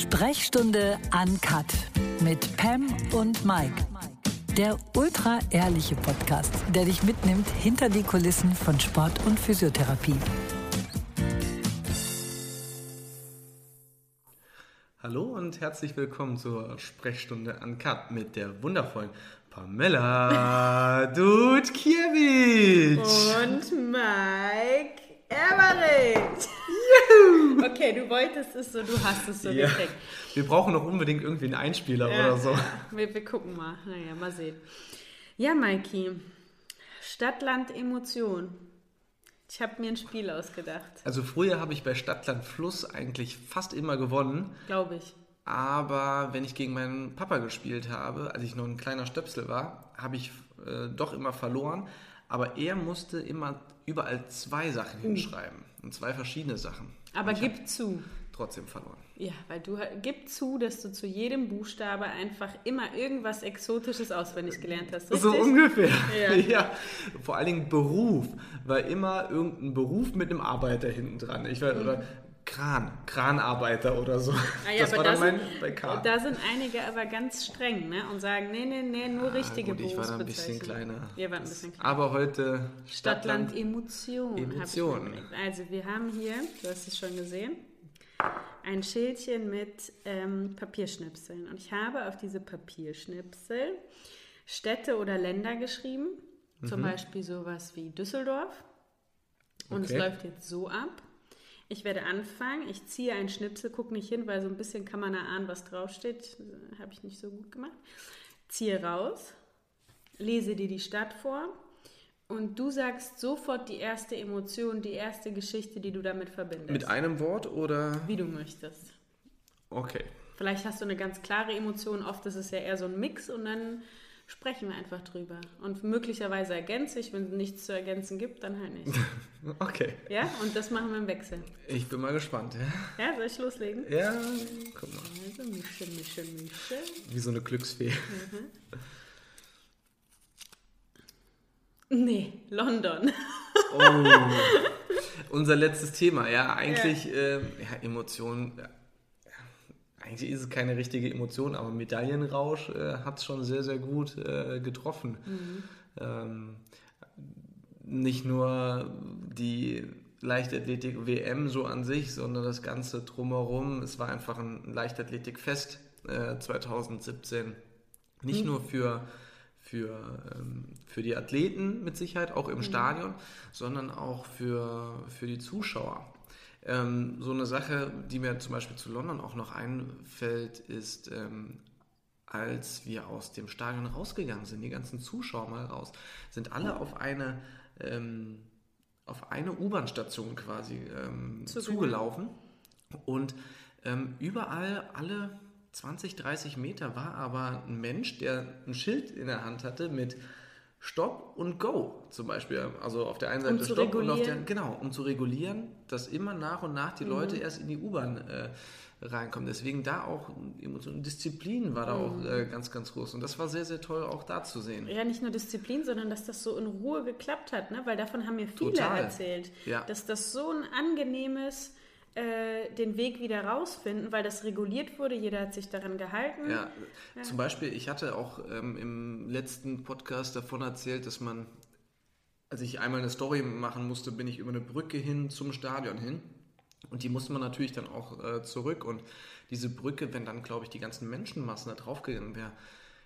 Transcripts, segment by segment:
Sprechstunde Uncut mit Pam und Mike. Der ultra ehrliche Podcast, der dich mitnimmt hinter die Kulissen von Sport und Physiotherapie. Hallo und herzlich willkommen zur Sprechstunde Uncut mit der wundervollen Pamela Dudkiewicz. Und Mike Emmerich. okay, du wolltest es so, du hast es so Ja. gekriegt. Wir brauchen noch unbedingt irgendwie einen Einspieler oder so. Wir, wir gucken mal. Naja, mal sehen. Ja, Maiki. Stadt, Land, Emotion. Ich habe mir ein Spiel ausgedacht. Also früher habe ich bei Stadtland Fluss eigentlich fast immer gewonnen, Glaube ich. aber wenn ich gegen meinen Papa gespielt habe, als ich noch ein kleiner Stöpsel war, habe ich äh, doch immer verloren. Aber er musste immer überall zwei Sachen hinschreiben und zwei verschiedene Sachen. Aber gib zu. trotzdem verloren. Ja, weil du gib zu, dass du zu jedem Buchstabe einfach immer irgendwas Exotisches auswendig gelernt hast. Richtig? So ungefähr. Ja. Ja. Vor allen Dingen Beruf war immer irgendein Beruf mit einem Arbeiter hinten dran. Ich weiß, oder Kran, Kranarbeiter oder so. Mhm. Ah ja, das war da dann mein sind, bei K. da sind einige aber ganz streng ne? und sagen, nee, nee, nee, nur richtige Ah, gut, ich war da ein bisschen kleiner. Wir waren ein bisschen kleiner. Aber heute Stadtland Emotion. mir Emotion. überlegt. Also wir haben hier, du hast es schon gesehen, ein Schildchen mit ähm, Papierschnipseln. Und ich habe auf diese Papierschnipsel Städte oder Länder geschrieben. Zum Beispiel sowas wie Düsseldorf. Und es Okay. läuft jetzt so ab. Ich werde anfangen. Ich ziehe einen Schnipsel, gucke nicht hin, weil so ein bisschen kann man erahnen, was draufsteht. Habe ich nicht so gut gemacht. Ziehe raus, lese dir die Stadt vor und du sagst sofort die erste Emotion, die erste Geschichte, die du damit verbindest. mit einem Wort oder Wie du möchtest. okay. Vielleicht hast du eine ganz klare Emotion, oft ist es ja eher so ein Mix und dann sprechen wir einfach drüber. Und möglicherweise ergänze ich, wenn es nichts zu ergänzen gibt, dann halt nicht. Okay. Ja, und das machen wir im Wechsel. Ich bin mal gespannt. Ja, Ja, soll ich loslegen? ja guck mal. Also, mischen, mischen, mischen. Wie so eine Glücksfee. Nee, London. Oh. Unser letztes Thema, ja, eigentlich ähm, ja, Emotionen. Eigentlich ist es keine richtige Emotion, aber Medaillenrausch äh, hat es schon sehr, sehr gut äh, getroffen. Ähm, nicht nur die Leichtathletik-WM so an sich, sondern das Ganze drumherum. Es war einfach ein Leichtathletikfest äh, 2017. Nicht nur für, für, ähm, für die Athleten mit Sicherheit, auch im Stadion, sondern auch für, für die Zuschauer. Ähm, so eine Sache, die mir zum Beispiel zu London auch noch einfällt, ist, ähm, als wir aus dem Stadion rausgegangen sind, die ganzen Zuschauer mal raus, sind alle auf eine, ähm, auf eine U-Bahn-Station quasi ähm, zugelaufen. Und ähm, überall, alle 20, 30 Meter war aber ein Mensch, der ein Schild in der Hand hatte mit Stopp und Go zum Beispiel. Also auf der einen Seite Um zu Stopp und auf der genau, um zu regulieren, dass immer nach und nach die Leute erst in die U-Bahn äh, reinkommen. Deswegen da auch Emotionen, Disziplin war da auch äh, ganz, ganz groß. Und das war sehr, sehr toll auch da zu sehen. Ja, nicht nur Disziplin, sondern dass das so in Ruhe geklappt hat, ne? weil davon haben mir viele Total. erzählt, Ja. dass das so ein angenehmes äh, den Weg wieder rausfinden, weil das reguliert wurde, jeder hat sich daran gehalten. Ja, zum Beispiel, ich hatte auch ähm, im letzten Podcast davon erzählt, dass man, als ich einmal eine Story machen musste, bin ich über eine Brücke hin zum Stadion hin. Und die musste man natürlich dann auch äh, zurück. Und diese Brücke, wenn dann, glaube ich, die ganzen Menschenmassen da draufgegangen wäre,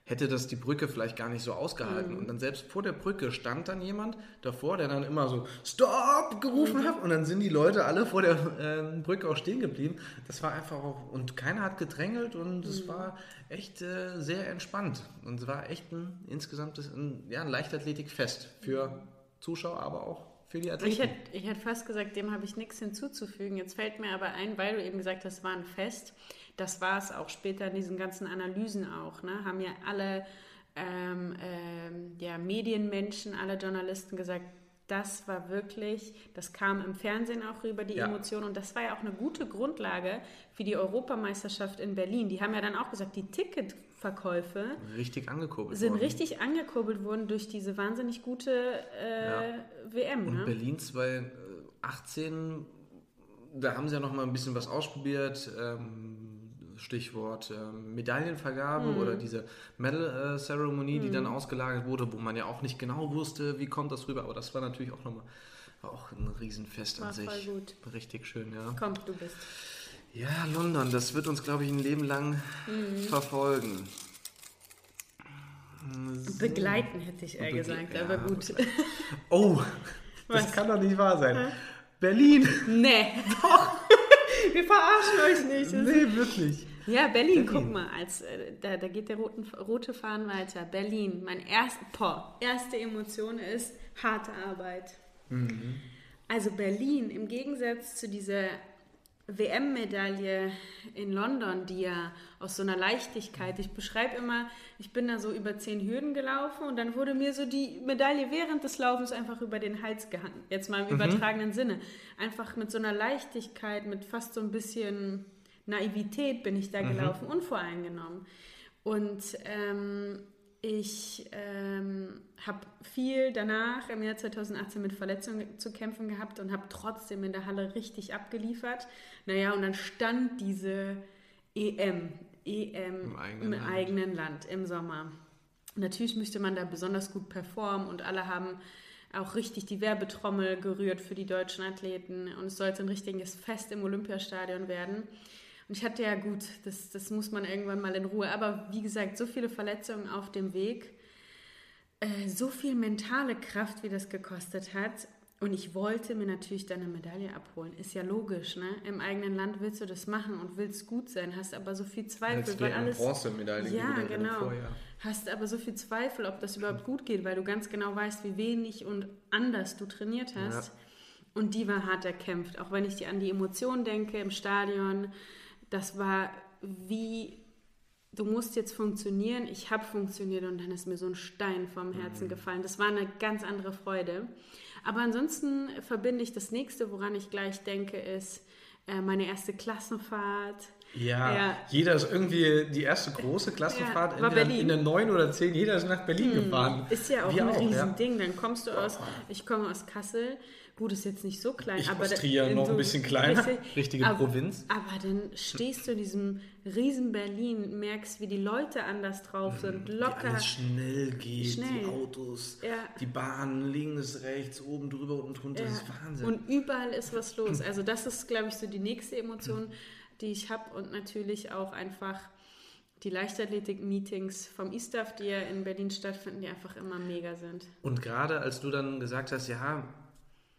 hätte das die Brücke vielleicht gar nicht so ausgehalten. Und dann selbst vor der Brücke stand dann jemand davor, der dann immer so Stop gerufen hat. Und dann sind die Leute alle vor der ähm, Brücke auch stehen geblieben. Das war einfach auch, und keiner hat gedrängelt und es war echt äh, sehr entspannt. Und es war echt ein insgesamtes, ein, ja, ein Leichtathletikfest für Zuschauer, aber auch für die Athleten. Ich hätte ich hätt fast gesagt, dem habe ich nichts hinzuzufügen. Jetzt fällt mir aber ein, weil du eben gesagt hast, es war ein Fest. Das war es auch später in diesen ganzen Analysen auch. Ne? Haben ja alle ähm, ähm, ja, Medienmenschen, alle Journalisten gesagt, das war wirklich, das kam im Fernsehen auch rüber, die Ja. Emotionen. Und das war ja auch eine gute Grundlage für die Europameisterschaft in Berlin. Die haben ja dann auch gesagt, die Ticketverkäufe richtig angekurbelt sind worden. richtig angekurbelt worden durch diese wahnsinnig gute äh, WM. Und Ne? Berlin 2018, da haben sie ja noch mal ein bisschen was ausprobiert. Ähm, Stichwort ähm, Medaillenvergabe mhm. oder diese Medal Ceremony, die dann mhm. ausgelagert wurde, wo man ja auch nicht genau wusste, wie kommt das rüber. Aber das war natürlich auch nochmal auch ein Riesenfest war an sich. Voll gut. Richtig schön, ja. Komm, du bist. Ja, London, das wird uns, glaube ich, ein Leben lang mhm. verfolgen. So. Begleiten hätte ich eher Begle gesagt, ja, aber gut. Oh, das kann doch nicht wahr sein. Berlin. Nee. Doch. Wir verarschen euch nicht. Nee, wirklich. Ja, Berlin, Berlin. guck mal, als, äh, da, da geht der roten, rote Faden weiter. Berlin, mein erst, boah, erste Emotion ist harte Arbeit. Mhm. Also Berlin, im Gegensatz zu dieser WM-Medaille in London, die ja aus so einer Leichtigkeit, ich beschreibe immer, ich bin da so über zehn Hürden gelaufen und dann wurde mir so die Medaille während des Laufens einfach über den Hals gehangen. Jetzt mal im mhm. übertragenen Sinne. Einfach mit so einer Leichtigkeit, mit fast so ein bisschen Naivität bin ich da mhm. gelaufen, unvoreingenommen. Und ähm, ich ähm, habe viel danach im Jahr 2018 mit Verletzungen zu kämpfen gehabt und habe trotzdem in der Halle richtig abgeliefert. Naja, und dann stand diese EM, EM im eigenen, im Land. eigenen Land im Sommer. Natürlich möchte man da besonders gut performen und alle haben auch richtig die Werbetrommel gerührt für die deutschen Athleten und es sollte ein richtiges Fest im Olympiastadion werden. Und ich hatte ja gut, das, das muss man irgendwann mal in Ruhe. Aber wie gesagt, so viele Verletzungen auf dem Weg, äh, so viel mentale Kraft, wie das gekostet hat. Und ich wollte mir natürlich dann eine Medaille abholen. Ist ja logisch, ne? Im eigenen Land willst du das machen und willst gut sein, hast aber so viel Zweifel. Als weil alles, Bronzemedaille ja, genau. Hast aber so viel Zweifel, ob das überhaupt gut geht, weil du ganz genau weißt, wie wenig und anders du trainiert hast. Ja. Und die war hart erkämpft. Auch wenn ich dir an die Emotionen denke im Stadion, das war wie, du musst jetzt funktionieren, ich habe funktioniert und dann ist mir so ein Stein vom Herzen mhm. gefallen. Das war eine ganz andere Freude. Aber ansonsten verbinde ich das nächste, woran ich gleich denke, ist äh, meine erste Klassenfahrt. Ja, ja, jeder ist irgendwie die erste große Klassenfahrt ja, in, der, in der 9 oder 10, jeder ist nach Berlin hm, gefahren. Ist ja auch Wir ein auch, Riesending. Ja. Dann kommst du aus, ich komme aus Kassel, Gut, ist jetzt nicht so klein. Ich aber Trier noch so ein bisschen kleiner, richtige aber, Provinz. Aber dann stehst du in diesem riesen Berlin, merkst, wie die Leute anders drauf sind, locker. Wie alles schnell geht, schnell. die Autos, ja. die Bahnen links, rechts, oben drüber und drunter, ja. das ist Wahnsinn. Und überall ist was los. Also das ist, glaube ich, so die nächste Emotion, die ich habe und natürlich auch einfach die Leichtathletik-Meetings vom ISTAF, die ja in Berlin stattfinden, die einfach immer mega sind. Und gerade als du dann gesagt hast, ja,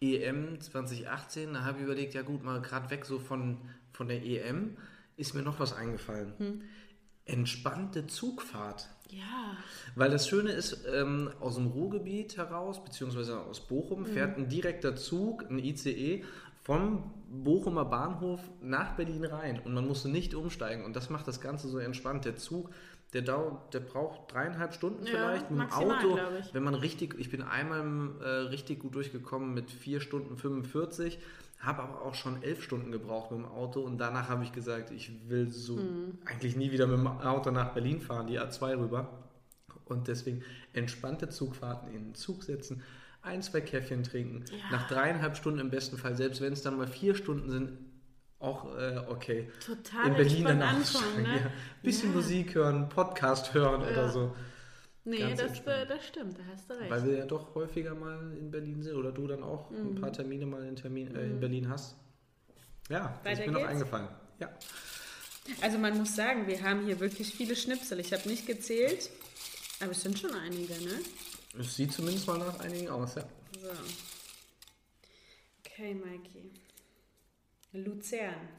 EM 2018, da habe ich überlegt, ja gut, mal gerade weg so von, von der EM, ist mir noch was eingefallen. Hm. Entspannte Zugfahrt. Ja. Weil das Schöne ist, ähm, aus dem Ruhrgebiet heraus, beziehungsweise aus Bochum, mhm. fährt ein direkter Zug, ein ICE, vom Bochumer Bahnhof nach Berlin rein. Und man musste nicht umsteigen. Und das macht das Ganze so entspannt. Der Zug der, dauert, der braucht dreieinhalb Stunden vielleicht mit dem Auto. Wenn man richtig, ich bin einmal äh, richtig gut durchgekommen mit vier Stunden 45, habe aber auch schon elf Stunden gebraucht mit dem Auto und danach habe ich gesagt, ich will so mhm. eigentlich nie wieder mit dem Auto nach Berlin fahren, die A2 rüber. Und deswegen entspannte Zugfahrten in den Zug setzen, ein, zwei Käffchen trinken, ja. nach dreieinhalb Stunden im besten Fall, selbst wenn es dann mal vier Stunden sind, auch äh, okay. Total in Berlin dann anfangen, ne? ja. Bisschen ja. Musik hören, Podcast hören ja. oder so. Nee, das, äh, das stimmt, da hast du recht. Weil wir ja doch häufiger mal in Berlin sind oder du dann auch mhm. ein paar Termine mal in, Termin, äh, in mhm. Berlin hast. Ja, das ist mir noch eingefallen. Ja. Also man muss sagen, wir haben hier wirklich viele Schnipsel. Ich habe nicht gezählt, aber es sind schon einige, ne? Es sieht zumindest mal nach einigen aus, ja. So. Okay, Mikey. Luzern.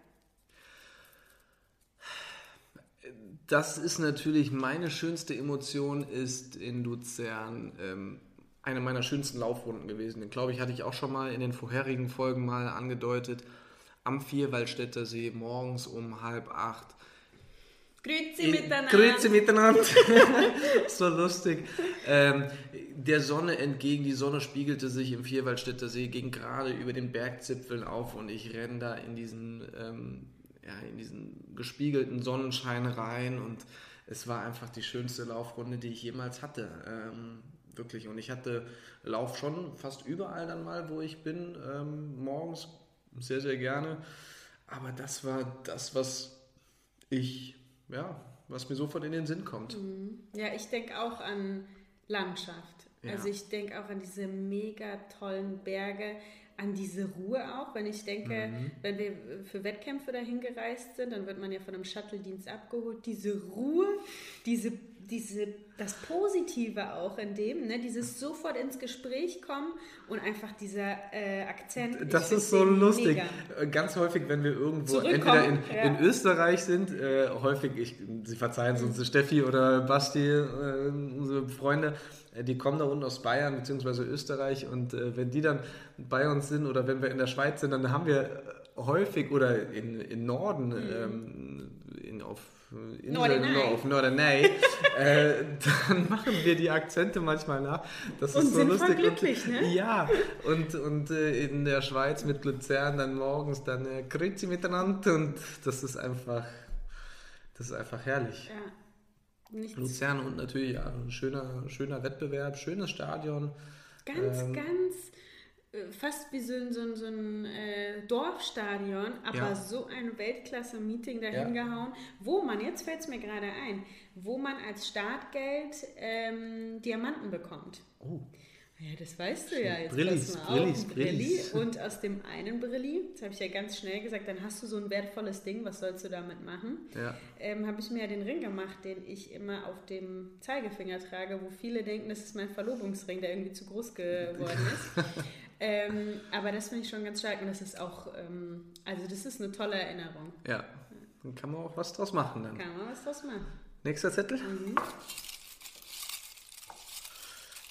Das ist natürlich meine schönste Emotion, ist in Luzern ähm, eine meiner schönsten Laufrunden gewesen. Den glaube ich, hatte ich auch schon mal in den vorherigen Folgen mal angedeutet. Am Vierwaldstätter See morgens um halb acht Grüezi miteinander. Grüezi miteinander. so lustig. Ähm, der Sonne entgegen, die Sonne spiegelte sich im Vierwaldstätter See, ging gerade über den Bergzipfeln auf und ich renne da in diesen, ähm, ja, in diesen gespiegelten Sonnenschein rein und es war einfach die schönste Laufrunde, die ich jemals hatte. Ähm, wirklich. Und ich hatte Lauf schon fast überall dann mal, wo ich bin, ähm, morgens sehr, sehr gerne. Aber das war das, was Ich, ja, was mir sofort in den Sinn kommt. Mhm. Ja, ich denke auch an Landschaft. Ja. Also ich denke auch an diese mega tollen Berge, an diese Ruhe auch. Wenn ich denke, Mhm. wenn wir für Wettkämpfe dahin gereist sind, dann wird man ja von einem Shuttle-Dienst abgeholt. Diese Ruhe, diese, diese, das Positive auch in dem, ne? dieses sofort ins Gespräch kommen und einfach dieser äh, Akzent. Das ist so lustig. mega. Äh, Ganz häufig, wenn wir irgendwo entweder in, ja. in Österreich sind, äh, häufig, ich, Sie verzeihen es Mhm. uns, Steffi oder Basti, äh, unsere Freunde, äh, die kommen da unten aus Bayern bzw. Österreich und äh, wenn die dann bei uns sind oder wenn wir in der Schweiz sind, dann haben wir häufig oder in, in Norden, ähm, in, auf Inseln, Mhm. Norderney. auf Norderney, äh, dann machen wir die Akzente manchmal nach. Das Und ist so sind voll lustig. glücklich, und, ne? Ja, und, und äh, in der Schweiz mit Luzern dann morgens dann äh, Grüezi miteinander und das ist einfach, das ist einfach herrlich. Ja. Luzern und natürlich ja, ein schöner, schöner Wettbewerb, schönes Stadion. Ganz, Ähm, ganz fast wie so ein, so ein, so ein äh, Dorfstadion, aber Ja. so ein Weltklasse-Meeting dahin Ja. gehauen, wo man, jetzt fällt es mir gerade ein, wo man als Startgeld ähm, Diamanten bekommt. Oh, Ja, das weißt du ja jetzt. Brillis, Brillis. Brillis. Und aus dem einen Brilli, das habe ich ja ganz schnell gesagt, dann hast du so ein wertvolles Ding, was sollst du damit machen? ja. ähm, habe ich mir ja den Ring gemacht, den ich immer auf dem Zeigefinger trage, wo viele denken, das ist mein Verlobungsring, der irgendwie zu groß geworden ist. Ähm, aber das finde ich schon ganz stark und das ist auch, ähm, also das ist eine tolle Erinnerung. Ja, dann kann man auch was draus machen dann. Kann man was draus machen. Nächster Zettel? Mhm.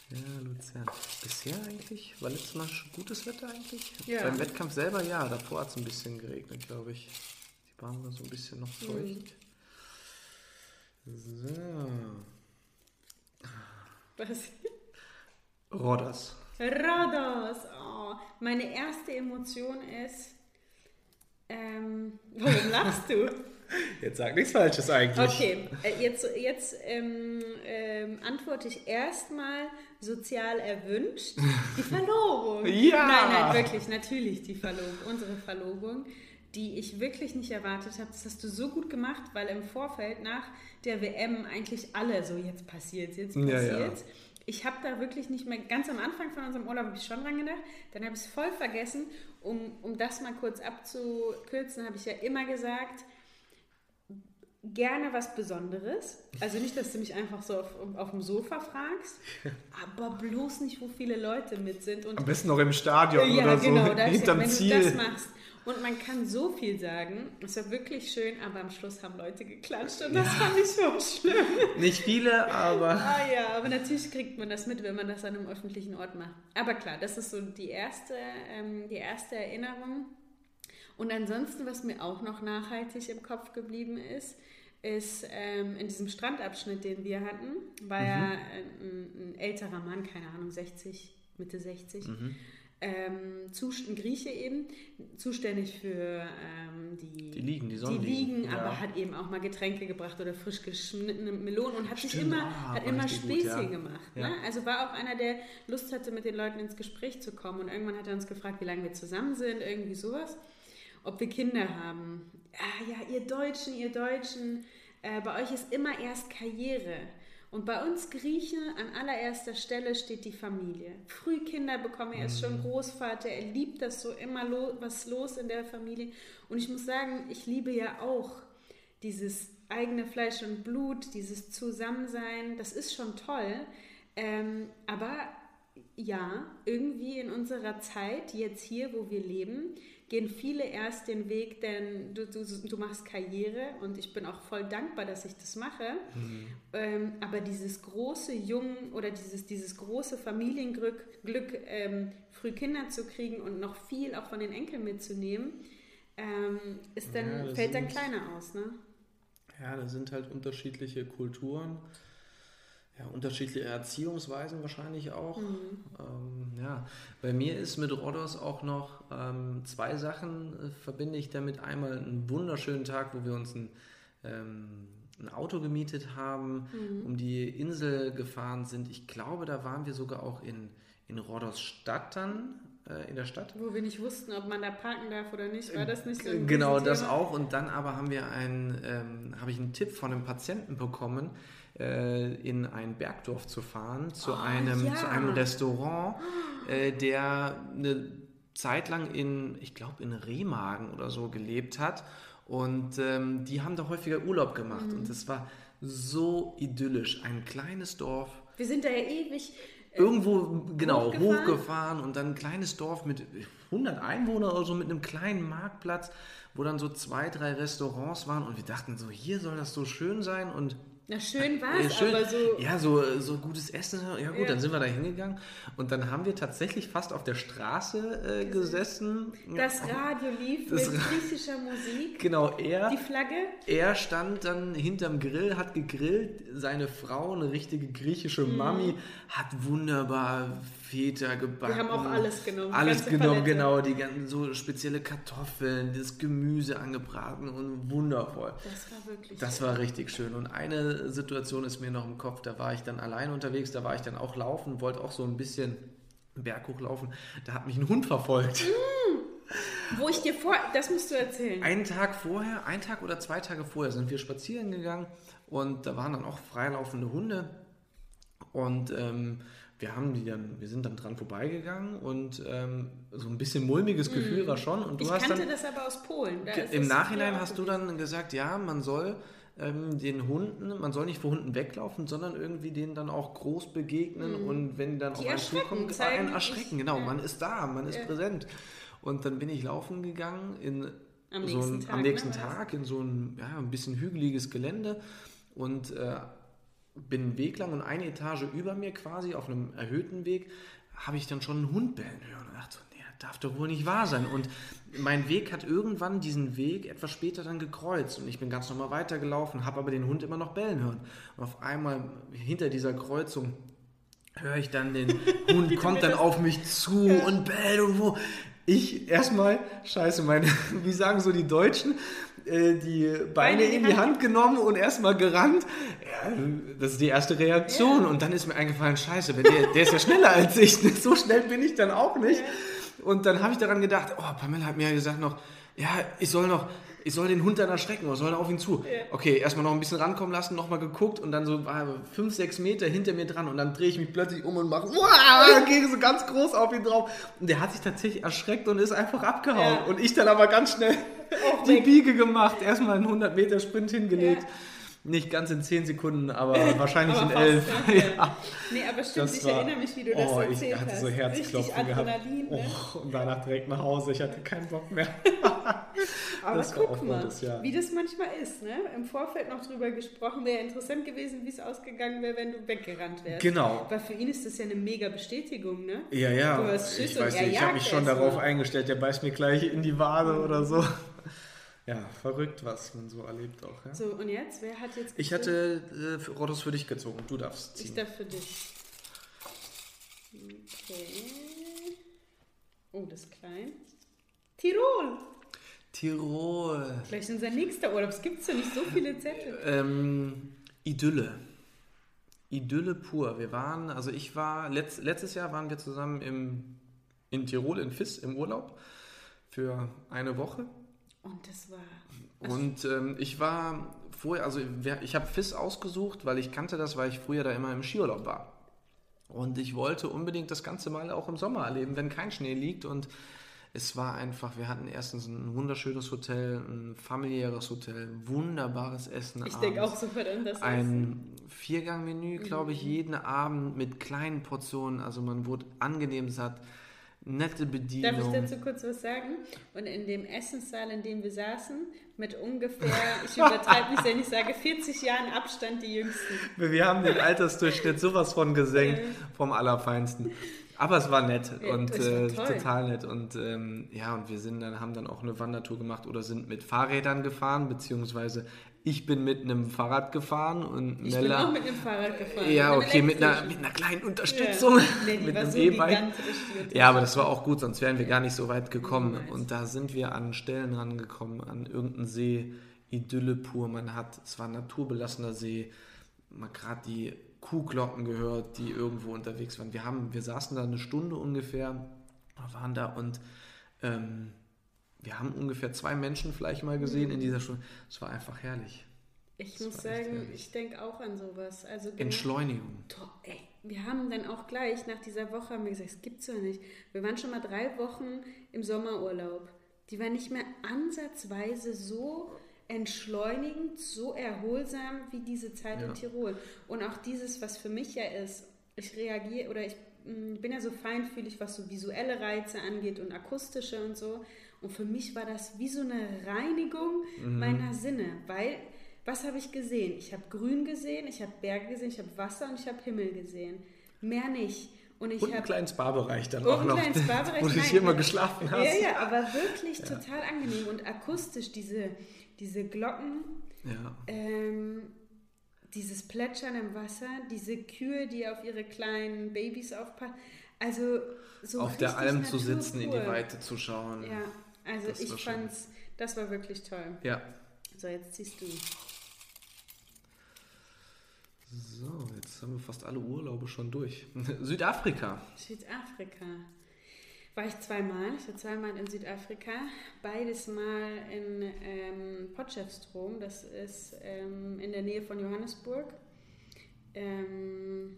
Ja, Luzern. Bisher eigentlich? War letztes Mal schon gutes Wetter eigentlich? Ja. Beim Wettkampf selber ja, davor hat es ein bisschen geregnet, glaube ich. Die Bahn war so ein bisschen noch feucht. So. Was? Rodders. Rodos! Oh, meine erste Emotion ist, ähm, warum lachst du? Jetzt sag nichts Falsches eigentlich. Okay, äh, jetzt, jetzt ähm, ähm, antworte ich erstmal sozial erwünscht. Die Verlobung. Ja! Nein, nein, wirklich, natürlich die Verlobung, unsere Verlobung, die ich wirklich nicht erwartet habe. Das hast du so gut gemacht, weil im Vorfeld nach der WM eigentlich alle so, jetzt passiert's, jetzt Ja, passiert's. ja. Ich habe da wirklich nicht mehr, ganz am Anfang von unserem Urlaub habe ich schon dran gedacht, dann habe ich es voll vergessen. Um, um das mal kurz abzukürzen, habe ich ja immer gesagt, gerne was Besonderes. Also nicht, dass du mich einfach so auf, auf dem Sofa fragst, aber bloß nicht, wo viele Leute mit sind. Und Am besten noch im Stadion ja, oder so, genau, das, hinterm wenn Ziel. du das machst. Und man kann so viel sagen. Es war wirklich schön, aber am Schluss haben Leute geklatscht und das fand ich so schlimm. Nicht viele, aber Ah ja, aber natürlich kriegt man das mit, wenn man das an einem öffentlichen Ort macht. Aber klar, das ist so die erste, ähm, die erste Erinnerung. Und ansonsten, was mir auch noch nachhaltig im Kopf geblieben ist, ist ähm, in diesem Strandabschnitt, den wir hatten, war ja ein, ein älterer Mann, keine Ahnung, 60, Mitte 60, ähm, Zust- ein Grieche eben, zuständig für ähm, die, Die Liegen, die die Sonnenliegen, Liegen, ja. aber hat eben auch mal Getränke gebracht oder frisch geschnittene Melonen und hat sich Stimmt, immer, ah, hat immer gut, Späßchen ja. gemacht. Ja. Ne? Also war auch einer, der Lust hatte, mit den Leuten ins Gespräch zu kommen. Und irgendwann hat er uns gefragt, wie lange wir zusammen sind, irgendwie sowas. Ob wir Kinder haben. Ah, ja, ihr Deutschen, ihr Deutschen, äh, bei euch ist immer erst Karriere. Und bei uns Griechen an allererster Stelle steht die Familie. Früh Kinder bekommen, er ist Mhm. schon Großvater, er liebt das so, immer lo was los in der Familie. Und ich muss sagen, ich liebe ja auch dieses eigene Fleisch und Blut, dieses Zusammensein, das ist schon toll. Ähm, aber ja, irgendwie in unserer Zeit, jetzt hier, wo wir leben, gehen viele erst den Weg, denn du, du, du machst Karriere und ich bin auch voll dankbar, dass ich das mache. Ähm, aber dieses große Jung oder dieses, dieses große Familienglück, Glück, ähm, früh Kinder zu kriegen und noch viel auch von den Enkeln mitzunehmen, ähm, ist dann, Ja, fällt dann kleiner aus. Ne? Ja, da sind halt unterschiedliche Kulturen, ja, unterschiedliche Erziehungsweisen wahrscheinlich auch. Ähm, ja, bei mir ist mit Rodos auch noch ähm, zwei Sachen äh, verbinde ich damit. Einmal einen wunderschönen Tag, wo wir uns ein, ähm, ein Auto gemietet haben, um die Insel gefahren sind. Ich glaube, da waren wir sogar auch in, in Rodos Stadt dann. äh, in der Stadt. Wo wir nicht wussten, ob man da parken darf oder nicht. War das nicht so ein Genau, das auch. Und dann aber haben wir einen, ähm, habe ich einen Tipp von einem Patienten bekommen, äh, in ein Bergdorf zu fahren, zu, Oh, einem, ja. zu einem Restaurant, äh, der eine Zeit lang in, ich glaube, in Remagen oder so gelebt hat. Und ähm, die haben da häufiger Urlaub gemacht. Mhm. Und es war so idyllisch. Ein kleines Dorf, Wir sind da ja ewig. äh, irgendwo genau hochgefahren? hochgefahren. und dann ein kleines Dorf mit 100 Einwohnern oder so mit einem kleinen Marktplatz, wo dann so zwei, drei Restaurants waren und wir dachten so, hier soll das so schön sein und Na, schön war es, schön, aber so. ja, so, so gutes Essen. Ja gut, Ja. dann sind wir da hingegangen und dann haben wir tatsächlich fast auf der Straße äh, gesessen. Das Radio lief Das mit griechischer Musik. Genau, er, Die Flagge. er stand dann hinterm Grill, hat gegrillt. Seine Frau, eine richtige griechische Mami, hat wunderbar Feta gebacken. Wir haben auch alles genommen, Alles genommen, Palette. genau. Die ganzen so spezielle Kartoffeln, das Gemüse angebraten und wundervoll. Das war wirklich. Das war richtig schön. Und eine Situation ist mir noch im Kopf, da war ich dann allein unterwegs, da war ich dann auch laufen, wollte auch so ein bisschen Berg hochlaufen. Da hat mich ein Hund verfolgt. Wo ich dir vor. Das musst du erzählen. Einen Tag vorher, ein Tag oder zwei Tage vorher sind wir spazieren gegangen und da waren dann auch freilaufende Hunde. Und ähm, wir haben die dann, wir sind dann dran vorbeigegangen und ähm, so ein bisschen mulmiges Gefühl war schon. Und du ich hast kannte dann das aber aus Polen. Im Nachhinein hast du dann gesagt, ja, man soll ähm, den Hunden, man soll nicht vor Hunden weglaufen, sondern irgendwie denen dann auch groß begegnen und wenn die dann Die auf einen erschrecken, zukommen, zeigen, einen erschrecken, genau, ja. man ist da, man ist Ja. präsent. Und dann bin ich laufen gegangen in Am so nächsten ein, Tag, am ne, nächsten das? Tag in so ein, ja, ein bisschen hügeliges Gelände und äh, bin einen Weg lang und eine Etage über mir quasi auf einem erhöhten Weg habe ich dann schon einen Hund bellen hören und dachte, so, nee, das darf doch wohl nicht wahr sein. Und mein Weg hat irgendwann diesen Weg etwas später dann gekreuzt und ich bin ganz normal weitergelaufen, habe aber den Hund immer noch bellen hören. Und auf einmal hinter dieser Kreuzung höre ich dann den Hund kommt dann auf mich zu und bellt und wo ich erstmal scheiße meine wie sagen so die Deutschen äh, die Beine in die Hand genommen und erstmal gerannt. Ja, das ist die erste Reaktion. Und dann ist mir eingefallen, scheiße, wenn der, der ist ja schneller als ich. So schnell bin ich dann auch nicht. Und dann habe ich daran gedacht, oh, Pamela hat mir ja gesagt noch, ja, ich soll noch, ich soll den Hund dann erschrecken oder soll auf ihn zu. Okay, erstmal noch ein bisschen rankommen lassen, nochmal geguckt und dann so war fünf, sechs Meter hinter mir dran und dann drehe ich mich plötzlich um und mache, wow, gehe so ganz groß auf ihn drauf. Und der hat sich tatsächlich erschreckt und ist einfach abgehauen. Ja. Und ich dann aber ganz schnell die weg. Biege gemacht, erstmal einen 100 Meter Sprint hingelegt. Ja. Nicht ganz in 10 Sekunden, aber wahrscheinlich Aber in fast, 11. ne? ja. Nee, aber stimmt, Das ich war- erinnere mich, wie du das oh, erzählt ich hatte hast. so Herzklopfen gehabt. Adrenalin, ne? Oh, und danach direkt nach Hause. Ich hatte keinen Bock mehr. Aber das guck mal, gutes Jahr. wie das manchmal ist. Ne? Im Vorfeld noch drüber gesprochen, wäre interessant gewesen, wie es ausgegangen wäre, wenn du weggerannt wärst. Genau. Aber für ihn ist das ja eine mega Bestätigung, ne? Ja, ja. Du hast Schiss ich und weiß nicht, ich habe mich schon erst darauf mal. eingestellt, der beißt mir gleich in die Wade oder so. Ja, verrückt, was man so erlebt auch. Ja? So, und jetzt? Wer hat jetzt Ich gezogen? hatte äh, für- Rodos für dich gezogen. Du darfst Ich ziehen. darf für dich. Okay. Oh, das ist klein. Tirol. Tirol. Vielleicht unser nächster Urlaub. Es gibt ja nicht so viele Zettel. Ähm, Idylle. Idylle pur. Wir waren, also ich war, letzt, letztes Jahr waren wir zusammen im, in Tirol, in Fiss, im Urlaub für eine Woche. Und das war. Und ähm, ich war vorher, also ich habe Fiss ausgesucht, weil ich kannte das, weil ich früher da immer im Skiurlaub war. Und ich wollte unbedingt das Ganze mal auch im Sommer erleben, wenn kein Schnee liegt. Und es war einfach, wir hatten erstens ein wunderschönes Hotel, ein familiäres Hotel, wunderbares Essen. Ich denke auch sofort an das. Ein Viergangmenü, glaube ich, jeden Abend mit kleinen Portionen. Also man wurde angenehm satt, nette Darf Bedienung. ich dazu kurz was sagen? Und in dem Essenssaal, in dem wir saßen, mit ungefähr, ich übertreibe mich, wenn ich sage, 40 Jahren Abstand die Jüngsten. Wir haben den Altersdurchschnitt sowas von gesenkt, vom Allerfeinsten. Aber es war nett Ja, und äh, total nett. Und ähm, ja, und wir sind dann, haben dann auch eine Wandertour gemacht oder sind mit Fahrrädern gefahren, beziehungsweise ich bin mit einem Fahrrad gefahren und Ich bin auch mit einem Fahrrad gefahren. ja, okay, mit einer, mit einer kleinen Unterstützung. Ja. Nee, mit einem so E-Bike. Ja, aber das war auch gut, sonst wären wir gar nicht so weit gekommen. Niemals. Und da sind wir an Stellen rangekommen, an irgendeinen See, Idylle pur. Man hat, es war ein naturbelassener See, man hat gerade die Kuhglocken gehört, die irgendwo unterwegs waren. Wir, haben, wir saßen da eine Stunde ungefähr waren da und ähm, wir haben ungefähr zwei Menschen vielleicht mal gesehen in dieser Stunde. Es war einfach herrlich. Ich das muss sagen, ich denke auch an sowas. Also Entschleunigung. Toll, ey, wir haben dann auch gleich nach dieser Woche haben wir gesagt, es gibt's ja nicht. Wir waren schon mal drei Wochen im Sommerurlaub. Die war nicht mehr ansatzweise so entschleunigend, so erholsam wie diese Zeit ja. in Tirol. Und auch dieses, was für mich ja ist, ich reagiere oder ich mm, bin ja so feinfühlig, was so visuelle Reize angeht und akustische und so. Und für mich war das wie so eine Reinigung mhm. meiner Sinne, weil was habe ich gesehen? Ich habe Grün gesehen, ich habe Berge gesehen, ich habe Wasser und ich habe Himmel gesehen. Mehr nicht. Und, ich und einen kleinen Spa-Bereich dann auch noch, wo du hier immer geschlafen hast. Ja, ja, aber wirklich ja. total angenehm und akustisch diese, diese Glocken, ja. ähm, dieses Plätschern im Wasser, diese Kühe, die auf ihre kleinen Babys aufpassen. Also so auf der Alm zu sitzen, in die Weite zu schauen. Ja, also das ich fand's, das war wirklich toll. Ja. So, jetzt ziehst du. So, jetzt haben wir fast alle Urlaube schon durch. Südafrika. Südafrika. War ich zweimal. Ich war zweimal in Südafrika. Beides mal in ähm, Potchefstroom. Das ist ähm, in der Nähe von Johannesburg. Ähm,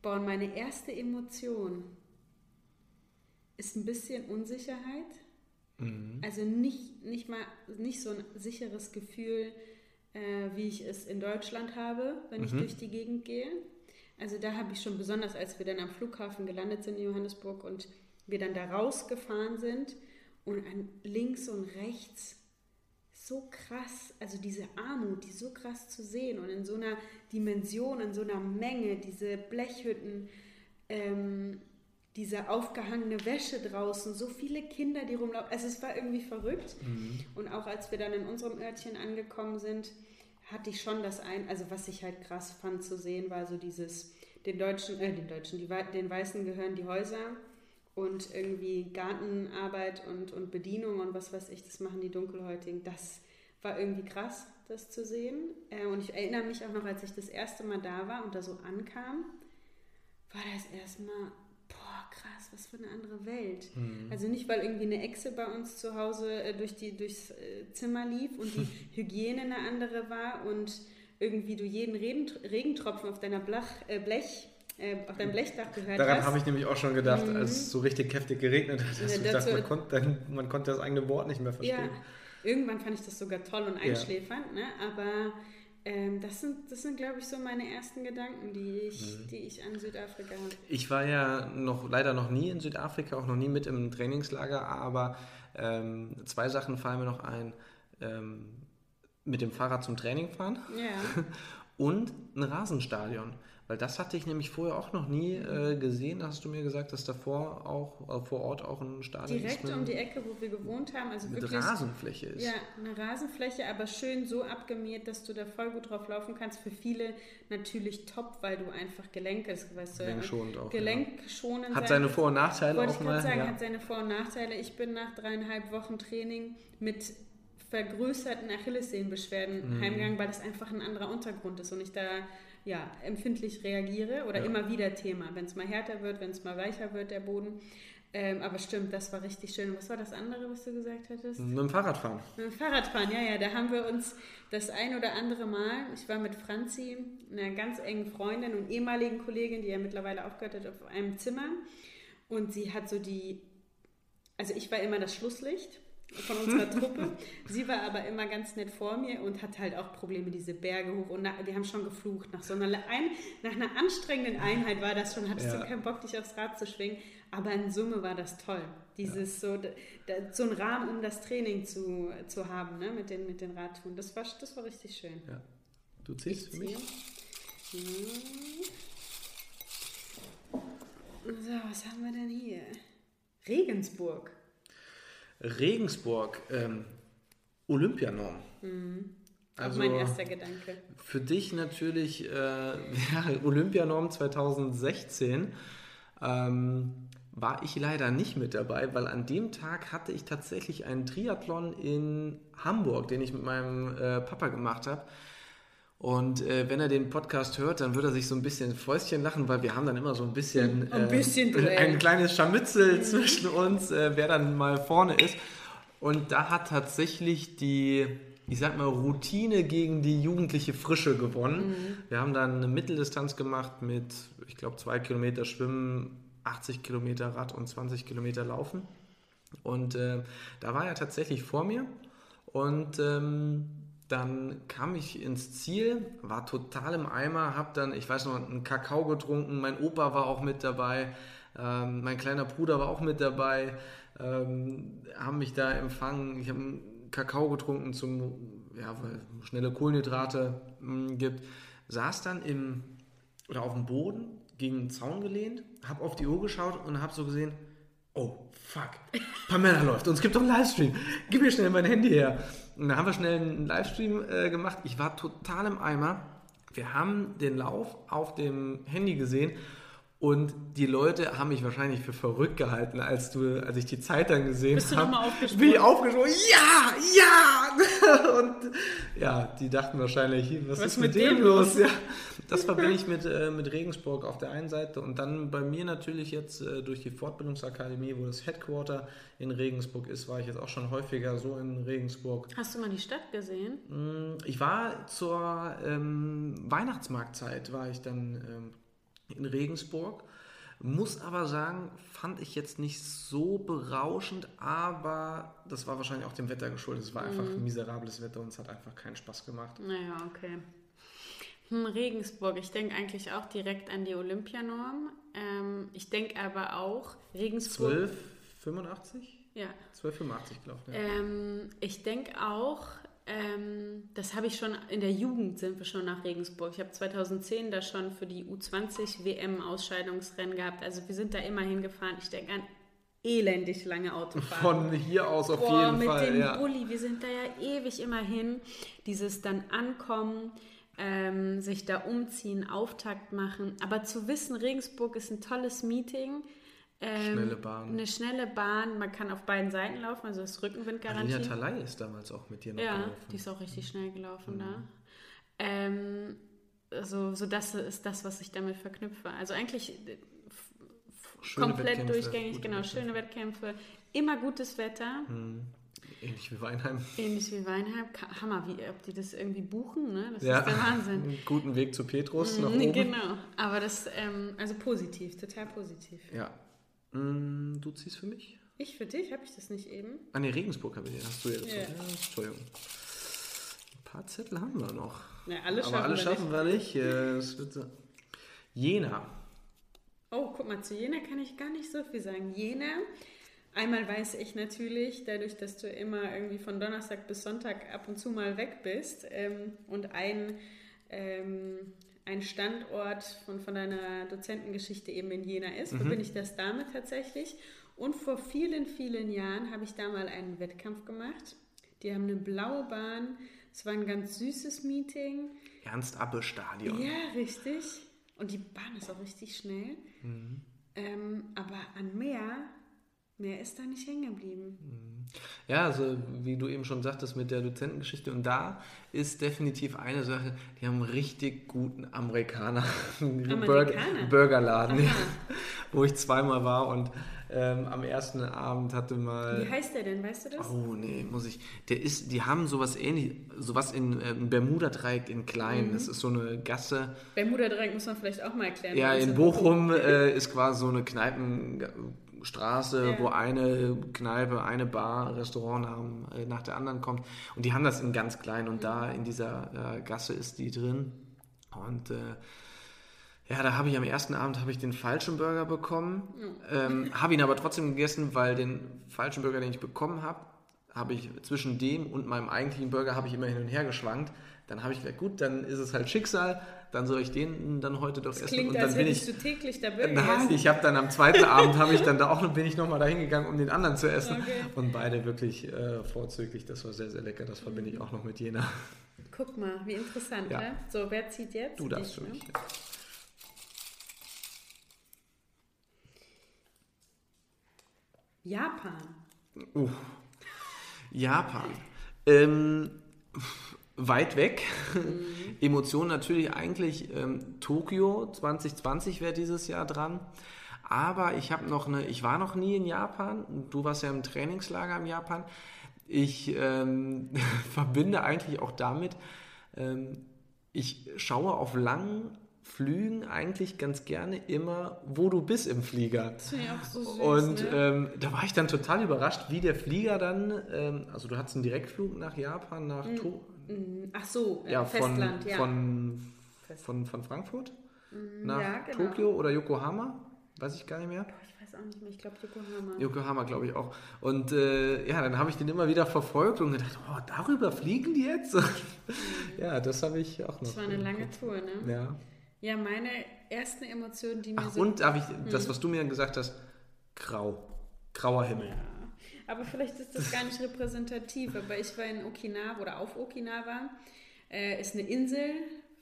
boah, und meine erste Emotion ist ein bisschen Unsicherheit. Mhm. Also nicht, nicht mal nicht so ein sicheres Gefühl, äh, wie ich es in Deutschland habe, wenn mhm. ich durch die Gegend gehe. Also da habe ich schon besonders, als wir dann am Flughafen gelandet sind in Johannesburg und wir dann da rausgefahren sind und an links und rechts so krass, also diese Armut, die so krass zu sehen und in so einer Dimension, in so einer Menge, diese Blechhütten, ähm, diese aufgehangene Wäsche draußen, so viele Kinder, die rumlaufen. Also es war irgendwie verrückt. Mhm. Und auch als wir dann in unserem Örtchen angekommen sind, hatte ich schon das ein, also was ich halt krass fand zu sehen, war so dieses, den Deutschen, äh, den Deutschen, die, den Weißen gehören die Häuser und irgendwie Gartenarbeit und, und Bedienung und was weiß ich, das machen die Dunkelhäutigen. Das war irgendwie krass, das zu sehen. Äh, und ich erinnere mich auch noch, als ich das erste Mal da war und da so ankam, war das erstmal krass, was für eine andere Welt. Mhm. Also nicht, weil irgendwie eine Echse bei uns zu Hause äh, durch die, durchs äh, Zimmer lief und die Hygiene eine andere war und irgendwie du jeden Regen, Regentropfen auf deiner Blach, äh, Blech äh, auf deinem Blechdach gehört Daran habe ich nämlich auch schon gedacht, mhm. als es so richtig heftig geregnet hat. Dass ja, dachte, man, konnte, man konnte das eigene Wort nicht mehr verstehen. Ja, irgendwann fand ich das sogar toll und einschläfernd, ja. ne? aber ähm, das sind, das sind glaube ich, so meine ersten Gedanken, die ich, mhm. die ich an Südafrika habe. Ich war ja noch leider noch nie in Südafrika, auch noch nie mit im Trainingslager, aber ähm, zwei Sachen fallen mir noch ein. Ähm, mit dem Fahrrad zum Training fahren ja. und ein Rasenstadion. Weil das hatte ich nämlich vorher auch noch nie äh, gesehen. Da hast du mir gesagt, dass davor auch äh, vor Ort auch ein Stadion Direkt ist. Direkt um die Ecke, wo wir gewohnt haben. Also mit wirklich, Rasenfläche ist. Ja, eine Rasenfläche, aber schön so abgemäht, dass du da voll gut drauf laufen kannst. Für viele natürlich top, weil du einfach Gelenke, weißt du, Gelenkschonend auch. Gelenkschonend. Ja. Hat seine Vor- und Nachteile Wollte auch ich mal. sagen, ja. hat seine Vor- und Nachteile. Ich bin nach dreieinhalb Wochen Training mit vergrößerten Achillessehnenbeschwerden mhm. heimgegangen, weil das einfach ein anderer Untergrund ist und ich da ja, empfindlich reagiere oder ja. immer wieder Thema, wenn es mal härter wird, wenn es mal weicher wird, der Boden. Ähm, aber stimmt, das war richtig schön. Was war das andere, was du gesagt hattest? Mit dem Fahrradfahren. Mit dem Fahrradfahren, ja, ja. Da haben wir uns das ein oder andere Mal, ich war mit Franzi, einer ganz engen Freundin und ehemaligen Kollegin, die ja mittlerweile aufgehört hat, auf einem Zimmer. Und sie hat so die, also ich war immer das Schlusslicht von unserer Truppe. Sie war aber immer ganz nett vor mir und hat halt auch Probleme, diese Berge hoch. Und wir haben schon geflucht. Nach so einer, ein, nach einer anstrengenden Einheit war das schon, hattest ja. du keinen Bock, dich aufs Rad zu schwingen. Aber in Summe war das toll. Dieses ja. so, da, so ein Rahmen, um das Training zu, zu haben, ne? mit, den, mit den Radtouren. Das war, das war richtig schön. Ja. Du ziehst ich für mich? So, was haben wir denn hier? Regensburg. Regensburg, ähm, Olympianorm. Mhm. Also mein erster Gedanke. Für dich natürlich äh, Olympianorm 2016. Ähm, war ich leider nicht mit dabei, weil an dem Tag hatte ich tatsächlich einen Triathlon in Hamburg, den ich mit meinem äh, Papa gemacht habe. Und äh, wenn er den Podcast hört, dann wird er sich so ein bisschen Fäustchen lachen, weil wir haben dann immer so ein bisschen, Ein bisschen äh, Duell. ein kleines Scharmützel zwischen uns, äh, wer dann mal vorne ist. Und da hat tatsächlich die, ich sag mal, Routine gegen die jugendliche Frische gewonnen. Wir haben dann eine Mitteldistanz gemacht mit, ich glaube, zwei Kilometer Schwimmen, 80 Kilometer Rad und 20 Kilometer Laufen. Und äh, da war er tatsächlich vor mir. Und ähm, dann kam ich ins Ziel, war total im Eimer, habe dann, ich weiß noch, einen Kakao getrunken. Mein Opa war auch mit dabei, ähm, mein kleiner Bruder war auch mit dabei, ähm, haben mich da empfangen. Ich habe einen Kakao getrunken, zum, ja, weil schnelle Kohlenhydrate mh, gibt. Saß dann im, oder auf dem Boden, gegen den Zaun gelehnt, habe auf die Uhr geschaut und habe so gesehen, oh, fuck, Pamela läuft und es gibt doch einen Livestream. Gib mir schnell mein Handy her. Und dann haben wir schnell einen Livestream äh, gemacht. Ich war total im Eimer. Wir haben den Lauf auf dem Handy gesehen und die Leute haben mich wahrscheinlich für verrückt gehalten, als du, als ich die Zeit dann gesehen Bist du habe. noch mal aufgesprungen? Bin ich aufgesprungen. Ja, ja! Und ja, die dachten wahrscheinlich, was, Was ist mit, mit dem dem los? Ja, das verbinde ich mit, äh, mit Regensburg auf der einen Seite und dann bei mir natürlich jetzt äh, durch die Fortbildungsakademie, wo das Headquarter in Regensburg ist, war ich jetzt auch schon häufiger so in Regensburg. Hast du mal die Stadt gesehen? Mm, Ich war zur ähm, Weihnachtsmarktzeit, war ich dann ähm, in Regensburg. Muss aber sagen, fand ich jetzt nicht so berauschend, aber das war wahrscheinlich auch dem Wetter geschuldet. Es war einfach miserables Wetter und es hat einfach keinen Spaß gemacht. Naja, okay. Hm, Regensburg, ich denke eigentlich auch direkt an die Olympianorm. Ähm, ich denke aber auch, Regensburg. 12,85? Ja. 12,85 glaube ich. Ja. Ähm, ich denke auch, ähm, das habe ich schon, in der Jugend sind wir schon nach Regensburg. Ich habe 2010 da schon für die U20 WM Ausscheidungsrennen gehabt. Also wir sind da immer hingefahren. Ich denke an elendig lange Autofahren. Von hier aus auf Boah, jeden mit Fall. dem Ja. Bulli, wir sind da ja ewig immer hin. Dieses dann ankommen, ähm, sich da umziehen, Auftakt machen. Aber zu wissen, Regensburg ist ein tolles Meeting. Ähm, Schnelle Bahn. Eine schnelle Bahn, man kann auf beiden Seiten laufen, also das Alina Rückenwindgarantie. Talay ist damals auch mit dir noch Ja, gelaufen. die ist auch richtig schnell gelaufen Mhm. da. Ähm, also, so das ist das, was ich damit verknüpfe. Also eigentlich äh, Schöne komplett Wettkämpfe, durchgängig, genau, Wettkämpfe. schöne Wettkämpfe, immer gutes Wetter. Hm. Ähnlich wie Weinheim. Ähnlich wie Weinheim. Hammer, wie, ob die das irgendwie buchen, ne? Das Ja. ist der Wahnsinn. Einen guten Weg zu Petrus nach Mhm, oben. Genau. Aber das, ähm, also positiv, total positiv. Ja. Mm, Du ziehst für mich? Ich für dich, habe ich das nicht eben? Ah ne, Regensburg habe ich, hast du jetzt. Ja. Ja. Entschuldigung. Ein paar Zettel haben wir noch. Ja, alle Aber schaffen alle wir schaffen wir nicht. Äh, wird so. Jena. Oh, guck mal, zu Jena kann ich gar nicht so viel sagen. Jena, einmal weiß ich natürlich, dadurch, dass du immer irgendwie von Donnerstag bis Sonntag ab und zu mal weg bist ähm, und ein, ähm, ein Standort von, von deiner Dozentengeschichte eben in Jena ist, verbinde ich das damit tatsächlich. Und vor vielen, vielen Jahren habe ich da mal einen Wettkampf gemacht. Die haben eine blaue Bahn. Es war ein ganz süßes Meeting. Ernst-Abbe-Stadion. Ja, richtig. Und die Bahn ist auch richtig schnell. Ähm, aber an mehr, mehr ist da nicht hängen geblieben. Ja, also wie du eben schon sagtest mit der Dozentengeschichte. Und da ist definitiv eine Sache, die haben einen richtig guten Amerikaner. Burger, Burgerladen, ja, wo ich zweimal war und ähm, am ersten Abend hatte mal. Wie heißt der denn, weißt du das? Oh nee, muss ich. Der ist, die haben sowas ähnlich, sowas in ähm, Bermuda-Dreieck in klein. Das ist so eine Gasse. Bermuda-Dreieck muss man vielleicht auch mal erklären. Ja, in Bochum äh, ist quasi so eine Kneipenstraße, Ja. wo eine Kneipe, eine Bar, Restaurant nach, äh, nach der anderen kommt. Und die haben das in ganz klein und da in dieser äh, Gasse ist die drin. Und äh, ja, da habe ich am ersten Abend habe ich den falschen Burger bekommen, ähm, habe ihn aber trotzdem gegessen, weil den falschen Burger, den ich bekommen habe, habe ich zwischen dem und meinem eigentlichen Burger habe ich immer hin und her geschwankt. Dann habe ich gesagt, gut, dann ist es halt Schicksal, dann soll ich den dann heute doch essen. Klingt, und dann als bin ich du täglich da Burger Nein, ich habe dann am zweiten Abend habe ich dann da auch bin ich noch mal dahin gegangen, um den anderen zu essen Okay. und beide wirklich äh, vorzüglich. Das war sehr sehr lecker. Das verbinde ich auch noch mit Jena. Guck mal, wie interessant, Ja. ne? So, wer zieht jetzt? Du darfst Ich, für ne? mich. Japan. Uh, Japan. Ähm, weit weg. Mhm. Emotionen natürlich eigentlich ähm, Tokio 2020 wäre dieses Jahr dran. Aber ich habe noch eine, ich war noch nie in Japan. Du warst ja im Trainingslager in Japan. Ich ähm, verbinde eigentlich auch damit, ähm, ich schaue auf langen Flügen eigentlich ganz gerne immer, wo du bist im Flieger. Das ich auch so süß. Und ne? ähm, da war ich dann total überrascht, wie der Flieger dann, ähm, also du hattest einen Direktflug nach Japan, nach mm, to Ach so, ja, Festland, von, ja. Von, von, von Frankfurt mm, nach ja, genau. Tokio oder Yokohama, weiß ich gar nicht mehr. Ich weiß auch nicht mehr, ich glaube Yokohama. Yokohama, glaube ich auch. Und äh, ja, dann habe ich den immer wieder verfolgt und gedacht, oh, darüber fliegen die jetzt? ja, das habe ich auch noch. Das war eine lange Tour, ne? Ja. Ja, meine ersten Emotionen, die mir Ach, so... und darf ich, das, hm. was du mir gesagt hast, grau. Grauer Himmel. Ja. Aber vielleicht ist das gar nicht repräsentativ, aber ich war in Okinawa oder auf Okinawa. Äh, ist eine Insel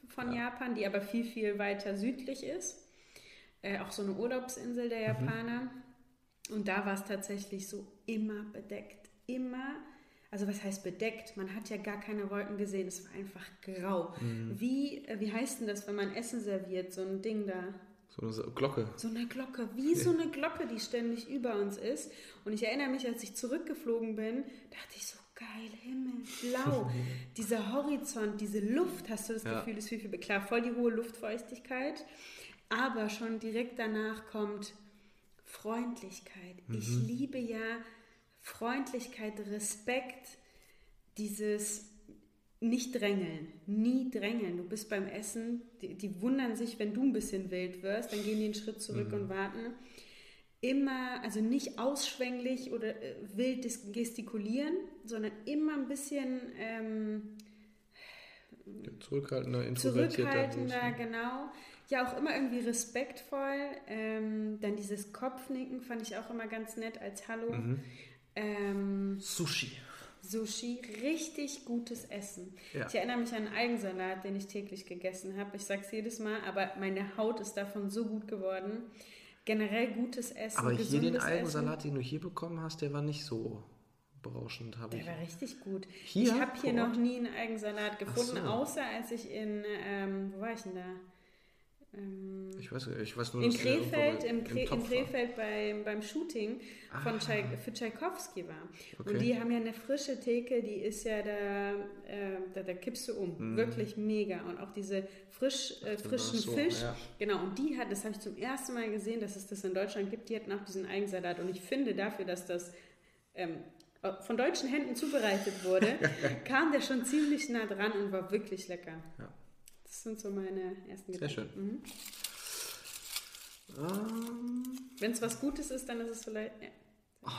von ja. Japan, die aber viel, viel weiter südlich ist. Äh, auch so eine Urlaubsinsel der mhm. Japaner. Mhm. Und da war es tatsächlich so immer bedeckt. Immer also was heißt bedeckt? Man hat ja gar keine Wolken gesehen, es war einfach grau. Mhm. Wie, äh, wie heißt denn das, wenn man Essen serviert, so ein Ding da? So eine Glocke. So eine Glocke, wie so eine Glocke, die ständig über uns ist. Und ich erinnere mich, als ich zurückgeflogen bin, dachte ich so, geil, Himmel, blau. Dieser Horizont, diese Luft, hast du das ja. Gefühl, ist viel, viel, klar, voll die hohe Luftfeuchtigkeit. Aber schon direkt danach kommt Freundlichkeit. Mhm. Ich liebe ja Freundlichkeit, Respekt, dieses nicht drängeln, nie drängeln. Du bist beim Essen, die, die, wundern sich, wenn du ein bisschen wild wirst, dann gehen die einen Schritt zurück mhm. und warten. Immer, also nicht ausschwänglich oder äh, wild gestikulieren, sondern immer ein bisschen ähm, zurückhaltender, zurückhaltender, genau. Ja, auch immer irgendwie respektvoll. Ähm, dann dieses Kopfnicken fand ich auch immer ganz nett als Hallo. Mhm. Ähm, Sushi. Sushi, richtig gutes Essen. Ja. Ich erinnere mich an einen Algensalat, den ich täglich gegessen habe. Ich sage es jedes Mal, aber meine Haut ist davon so gut geworden. Generell gutes Essen. Aber hier den Algensalat, Essen. den du hier bekommen hast, der war nicht so berauschend. Der ich. war richtig gut. Hier? Ich habe hier noch nie einen Algensalat gefunden, so. außer als ich in, ähm, wo war ich denn da? Ähm, ich, weiß, ich weiß nur, in Krefeld, im, Kre in Krefeld beim, beim Shooting von ah. Tchai für Tchaikovsky war. Okay. Und die haben ja eine frische Theke, die ist ja da, äh, da, da, kippst du um. Mhm. Wirklich mega. Und auch diese frisch, äh, frischen so, Fisch. Ja. Genau, und die hat, das habe ich zum ersten Mal gesehen, dass es das in Deutschland gibt, die hatten auch diesen Eigensalat. Und ich finde dafür, dass das ähm, von deutschen Händen zubereitet wurde, kam der schon ziemlich nah dran und war wirklich lecker. Ja. Das sind so meine ersten Gedanken. Sehr schön. Mhm. Um. Ähm. Wenn es was Gutes ist, dann ist es vielleicht. Ja. Oh.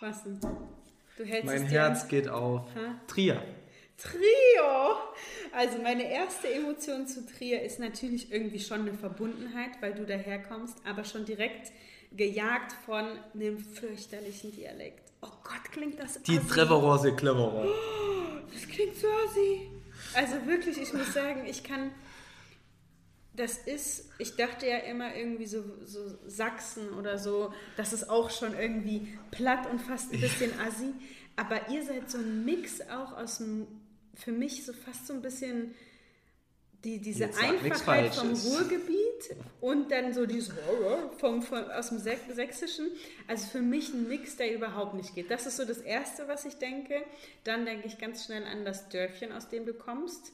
Was denn? Du hältst mein Herz an. geht auf. Ha? Trier. Trio! Also meine erste Emotion zu Trier ist natürlich irgendwie schon eine Verbundenheit, weil du daherkommst, aber schon direkt gejagt von einem fürchterlichen Dialekt. Oh Gott, klingt das Die Trevorose Cleverer. Oh, das klingt so assi. Also wirklich, ich muss sagen, ich kann. Das ist, ich dachte ja immer irgendwie so, so Sachsen oder so, das ist auch schon irgendwie platt und fast ein bisschen assi. Aber ihr seid so ein Mix auch aus dem, für mich so fast so ein bisschen die, diese Einfachheit vom Ruhrgebiet und dann so dieses vom, vom, aus dem Sächsischen. Also für mich ein Mix, der überhaupt nicht geht. Das ist so das Erste, was ich denke. Dann denke ich ganz schnell an das Dörfchen, aus dem du kommst.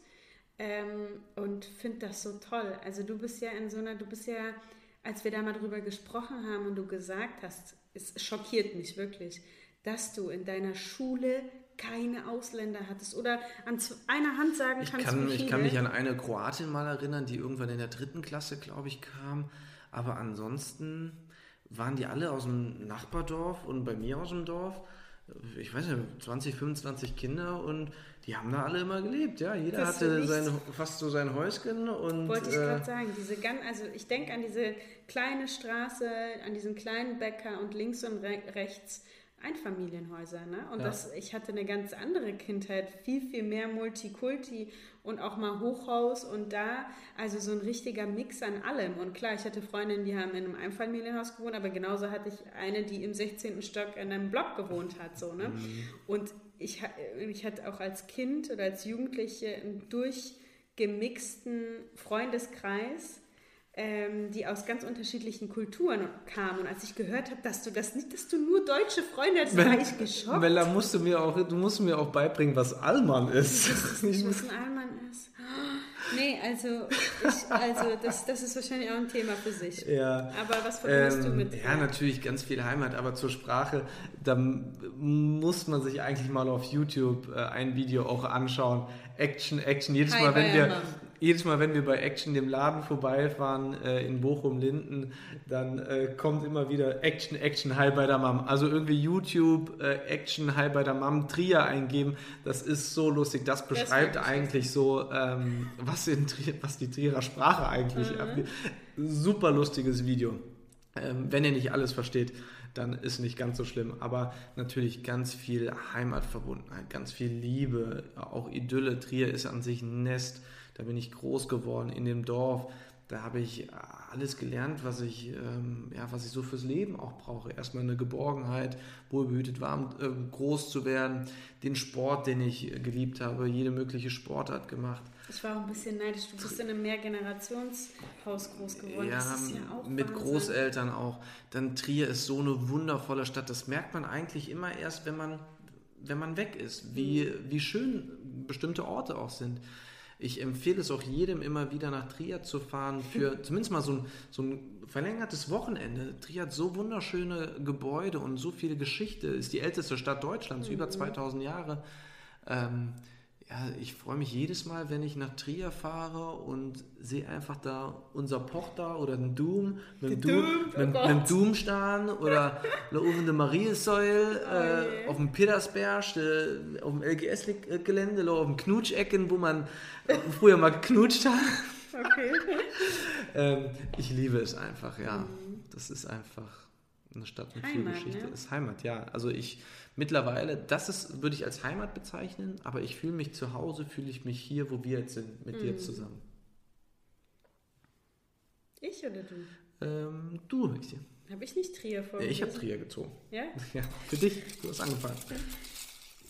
Ähm, und finde das so toll. Also du bist ja in so einer, du bist ja, als wir da mal drüber gesprochen haben und du gesagt hast, es schockiert mich wirklich, dass du in deiner Schule keine Ausländer hattest oder an einer Hand sagen ich kannst, kann, Ich kann mich an eine Kroatin mal erinnern, die irgendwann in der dritten Klasse, glaube ich, kam. Aber ansonsten waren die alle aus dem Nachbardorf und bei mir aus dem Dorf. Ich weiß nicht, 20, 25 Kinder und die haben da alle immer gelebt, ja. Jeder das hatte sein, fast so sein Häuschen und. Wollte ich äh, gerade sagen, diese ganz, also ich denke an diese kleine Straße, an diesen kleinen Bäcker und links und re rechts Einfamilienhäuser. Ne? Und ja. das, ich hatte eine ganz andere Kindheit, viel, viel mehr Multikulti und auch mal Hochhaus und da, also so ein richtiger Mix an allem. Und klar, ich hatte Freundinnen, die haben in einem Einfamilienhaus gewohnt, aber genauso hatte ich eine, die im 16. Stock in einem Block gewohnt hat. So, ne? Mhm. Und ich, ich hatte auch als Kind oder als Jugendliche einen durchgemixten Freundeskreis ähm, die aus ganz unterschiedlichen Kulturen kamen. Und als ich gehört habe, dass du das nicht, dass du nur deutsche Freunde hast, war ich geschockt. Mella, musst du mir auch, du musst mir auch beibringen, was Allmann ist. Ich was ein Allmann ist. Nee, also, ich, also das, das ist wahrscheinlich auch ein Thema für sich. Ja. Aber was verbindest ähm, du mit? Ja, natürlich ganz viel Heimat, aber zur Sprache, da muss man sich eigentlich mal auf YouTube äh, ein Video auch anschauen. Action, Action. Jedes Hi, Mal, wenn wir, jedes Mal, wenn wir bei Action dem Laden vorbeifahren äh, in Bochum-Linden, dann äh, kommt immer wieder Action, Action, Hi bei der Mom. Also irgendwie YouTube, äh, Action, Hi bei der Mom, Trier eingeben. Das ist so lustig. Das beschreibt das eigentlich so, ähm, was, in Trier, was die Trierer Sprache eigentlich mhm. abgeht. Super lustiges Video. Ähm, wenn ihr nicht alles versteht, dann ist nicht ganz so schlimm. Aber natürlich ganz viel Heimatverbundenheit, ganz viel Liebe, auch Idylle. Trier ist an sich ein Nest da bin ich groß geworden in dem Dorf. Da habe ich alles gelernt, was ich, ähm, ja, was ich so fürs Leben auch brauche. Erstmal eine Geborgenheit, wohlbehütet, warm, äh, groß zu werden, den Sport, den ich geliebt habe, jede mögliche Sportart gemacht. Ich war auch ein bisschen neidisch. Du bist in einem Mehrgenerationshaus groß geworden. Ja, ja mit Wahnsinn. Großeltern auch. Dann Trier ist so eine wundervolle Stadt. Das merkt man eigentlich immer erst, wenn man, wenn man weg ist, wie, mhm. wie schön bestimmte Orte auch sind. Ich empfehle es auch jedem immer wieder nach Trier zu fahren für zumindest mal so ein, so ein verlängertes Wochenende. Trier hat so wunderschöne Gebäude und so viele Geschichte, ist die älteste Stadt Deutschlands, mhm. über 2000 Jahre. Ähm, ja, ich freue mich jedes Mal, wenn ich nach Trier fahre und sehe einfach da unser Pochter oder den Doom mit dem Doom, Doom, oh mit Doom stehen oder da oben der Mariesäule oh äh, auf dem Petersberg, äh, auf dem LGS-Gelände, auf dem Knutschecken, wo man äh, früher mal geknutscht hat. Okay. ähm, ich liebe es einfach, ja. Mhm. Das ist einfach eine Stadt mit Heimat, viel Geschichte. Ne? Ist Heimat, ja. Also ich mittlerweile, das ist, würde ich als Heimat bezeichnen, aber ich fühle mich zu Hause, fühle ich mich hier, wo wir jetzt sind, mit mhm. dir zusammen. Ich oder du? Ähm, du, Maxi. Habe ich nicht Trier vor? Ja, ich habe Trier gezogen. Ja? Ja, für dich. Du hast angefangen.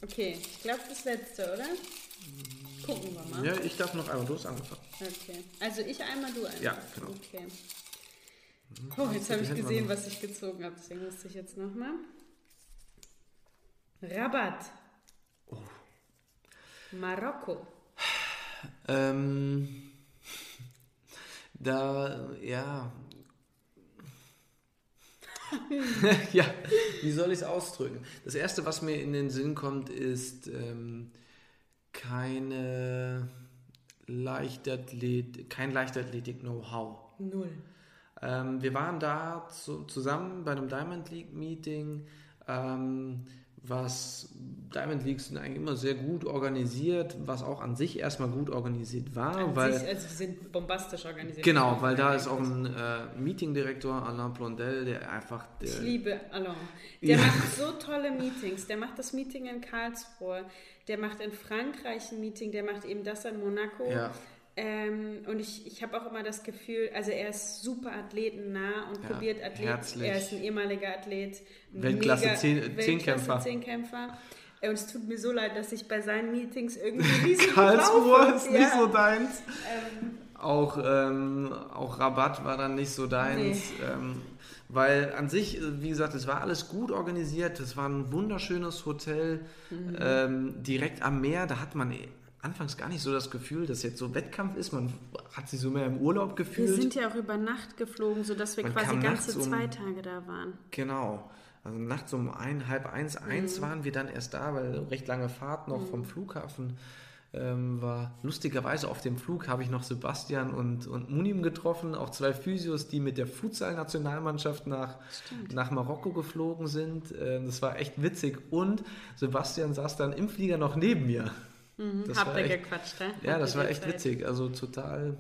Okay, ich glaube das letzte, oder? Gucken wir mal. Ja, ich darf noch einmal. Du hast angefangen. Okay. Also ich einmal, du einmal. Ja, genau. Okay. Oh, jetzt habe ich gesehen, was ich gezogen habe. Deswegen musste ich jetzt nochmal. Rabat. Oh. Marokko. Ähm, da, ja. ja, wie soll ich es ausdrücken? Das erste, was mir in den Sinn kommt, ist ähm, keine Leichtathletik, kein Leichtathletik-Know-how. Null. Ähm, wir waren da zu, zusammen bei einem Diamond League Meeting. Ähm, was Diamond Leagues sind eigentlich immer sehr gut organisiert, was auch an sich erstmal gut organisiert war. An weil, sich, also sie sind bombastisch organisiert. Genau, weil da ist auch ein äh, Meeting-Direktor, Alain Blondel, der einfach... Der, ich liebe Alain. Der ja. macht so tolle Meetings. Der macht das Meeting in Karlsruhe, der macht in Frankreich ein Meeting, der macht eben das in Monaco. Ja. Ähm, und ich, ich habe auch immer das Gefühl, also er ist super athletennah und ja, probiert Athleten. Herzlich. Er ist ein ehemaliger Athlet. Weltklasse Zehnkämpfer. Zehnkämpfer. Und es tut mir so leid, dass ich bei seinen Meetings irgendwie riesen Karlsruhe ist nicht so deins. Ähm, auch, ähm, auch Rabatt war dann nicht so deins. Nee. Ähm, weil an sich, wie gesagt, es war alles gut organisiert. Es war ein wunderschönes Hotel mhm. ähm, direkt am Meer. Da hat man anfangs gar nicht so das Gefühl, dass jetzt so Wettkampf ist. Man hat sich so mehr im Urlaub gefühlt. Wir sind ja auch über Nacht geflogen, sodass wir Man quasi ganze um, zwei Tage da waren. Genau. Also nachts um ein, halb eins, eins mhm. waren wir dann erst da, weil recht lange Fahrt noch mhm. vom Flughafen ähm, war. Lustigerweise auf dem Flug habe ich noch Sebastian und, und Munim getroffen, auch zwei Physios, die mit der Futsal-Nationalmannschaft nach, nach Marokko geflogen sind. Ähm, das war echt witzig. Und Sebastian saß dann im Flieger noch neben mir. Mhm, habt ihr gequatscht, hä? Ja, das war echt witzig. Also total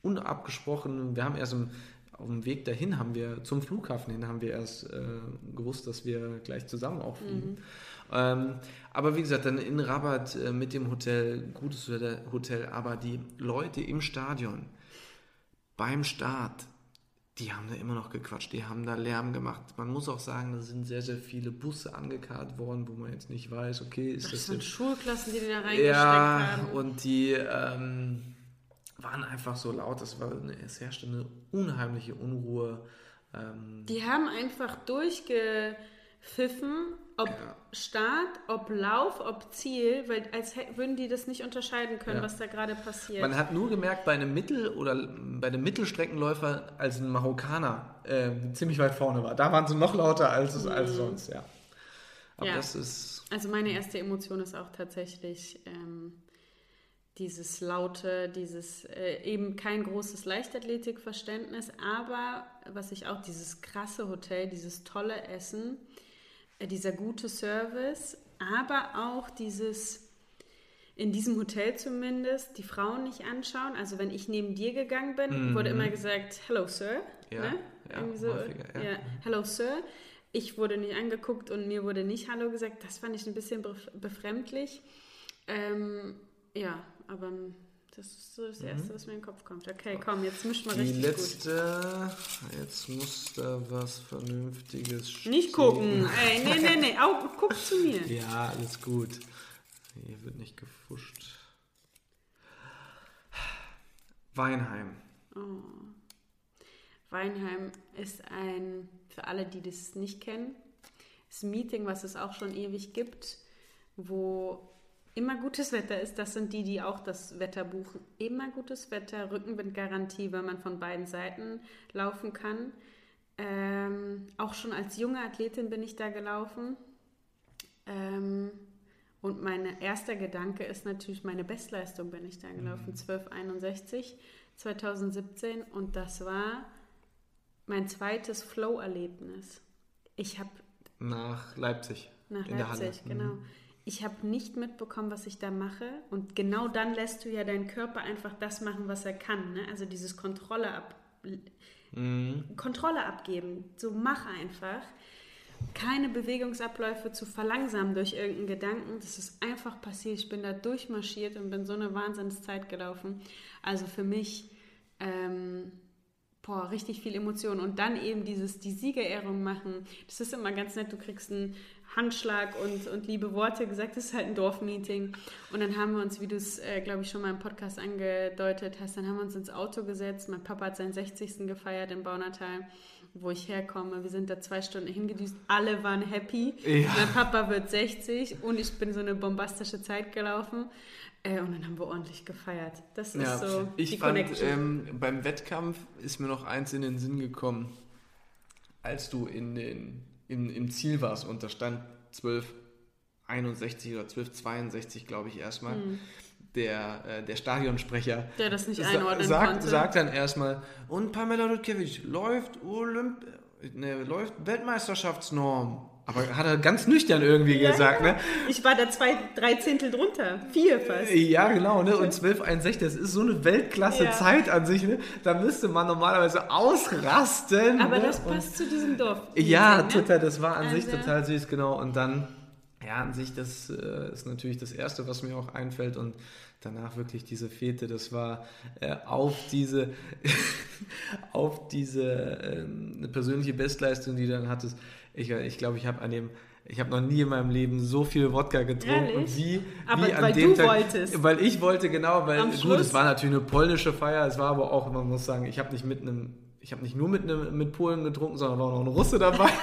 unabgesprochen. Wir haben erst im, auf dem Weg dahin haben wir, zum Flughafen hin, haben wir erst äh, gewusst, dass wir gleich zusammen auch fliegen. Mhm. Ähm, aber wie gesagt, dann in Rabat äh, mit dem Hotel, gutes Hotel, aber die Leute im Stadion beim Start, die haben da immer noch gequatscht, die haben da Lärm gemacht. Man muss auch sagen, da sind sehr, sehr viele Busse angekarrt worden, wo man jetzt nicht weiß, okay, ist Das das, sind jetzt... Schulklassen, die die da reingesteckt Ja, haben. und die ähm, waren einfach so laut, das war eine, es herrschte eine unheimliche Unruhe. Ähm, Die haben einfach durchgepfiffen, ob Ja. Start, ob Lauf, ob Ziel, weil als würden die das nicht unterscheiden können, Ja. was da gerade passiert. man hat nur gemerkt, bei einem Mittel- oder bei einem Mittelstreckenläufer, als ein Marokkaner äh, ziemlich weit vorne war. Da waren sie noch lauter als, es- als sonst, ja. Aber Ja. das ist. Also meine erste Emotion ist auch tatsächlich ähm, dieses laute, dieses äh, eben kein großes Leichtathletikverständnis, aber was ich auch, dieses krasse Hotel, dieses tolle Essen, dieser gute Service, aber auch dieses in diesem Hotel zumindest die Frauen nicht anschauen. Also wenn ich neben dir gegangen bin, wurde immer gesagt, hello sir. Mhm. Ja, ne? ja, so, häufiger, ja. ja, hello sir. Ich wurde nicht angeguckt und mir wurde nicht Hallo gesagt. Das fand ich ein bisschen bef- befremdlich. Ähm, ja, aber das ist so das Erste, was mir in den Kopf kommt. Okay, komm, jetzt Mhm. Die richtig gut. letzte. Jetzt muss da was Vernünftiges stehen. Nicht gucken. Ey, nee, nee, nee. Au, guck zu mir. Ja, alles gut. Hier wird nicht gefuscht. Weinheim. Weinheim ist ein, für alle, die das nicht kennen, ist ein Meeting, was es auch schon ewig gibt, wo immer gutes Wetter ist. Das sind die, die auch das Wetter buchen. Immer gutes Wetter, Rückenwindgarantie, weil man von beiden Seiten laufen kann. Ähm, auch schon als junge Athletin bin ich da gelaufen. Ähm, und mein erster Gedanke ist natürlich, meine Bestleistung bin ich da gelaufen, 1261 2017. Und das war mein zweites Flow-Erlebnis. Ich habe Nach Leipzig. nach in der Halle. Leipzig, genau. Ich habe nicht mitbekommen, was ich da mache. Und genau dann lässt du ja deinen Körper einfach das machen, was er kann. Ne? Also dieses Kontrolle, ab, Mhm. Kontrolle abgeben. So mach einfach. Keine Bewegungsabläufe zu verlangsamen durch irgendeinen Gedanken. Das ist einfach passiert. Ich bin da durchmarschiert und bin so eine Wahnsinnszeit gelaufen. Also für mich ähm, boah, richtig viel Emotion. Und dann eben dieses, die Siegerehrung machen. Das ist immer ganz nett. Du kriegst einen Handschlag und, und liebe Worte gesagt. Das ist halt ein Dorfmeeting. Und dann haben wir uns, wie du es, äh, glaube ich, schon mal im Podcast angedeutet hast, dann haben wir uns ins Auto gesetzt. Mein Papa hat seinen 60. gefeiert in Baunatal, wo ich herkomme. Wir sind da zwei Stunden hingedüst. Alle waren happy. Ja. Mein Papa wird 60 und ich bin so eine bombastische Zeit gelaufen. Äh, und dann haben wir ordentlich gefeiert. Das ist Ja, so ich die fand, Connection. ähm, beim Wettkampf ist mir noch eins in den Sinn gekommen, als du in den, in, im Ziel warst und da stand 1261 oder 1262, glaube ich, erstmal. Der, äh, der Stadionsprecher Der das nicht einordnen sagt, konnte. sagt dann erstmal, und Pamela Rutkiewicz läuft, Olymp ne, läuft Weltmeisterschaftsnorm. Aber hat er ganz nüchtern irgendwie gesagt, ne? Ich war da zwei, drei Zehntel drunter. Vier fast. Ja, genau, ne? Und 1261, das ist so eine Weltklasse Ja. Zeit an sich, ne? Da müsste man normalerweise ausrasten. Aber ne? das Und- passt zu diesem Dorf. Ja, ne? total, das war an sich Also- total süß, genau. Und dann, ja, an sich, das äh, ist natürlich das Erste, was mir auch einfällt. Und danach wirklich diese Fete, das war äh, auf diese, auf diese eine persönliche Bestleistung, die du dann hattest. Ich, ich glaube, ich habe an dem, ich habe noch nie in meinem Leben so viel Wodka getrunken wie, Aber wie an weil dem du Tag, wolltest. Weil ich wollte, genau, weil gut, es war natürlich eine polnische Feier, es war aber auch, man muss sagen, ich habe nicht mit einem, ich habe nicht nur mit einem mit Polen getrunken, sondern war auch noch ein Russe dabei.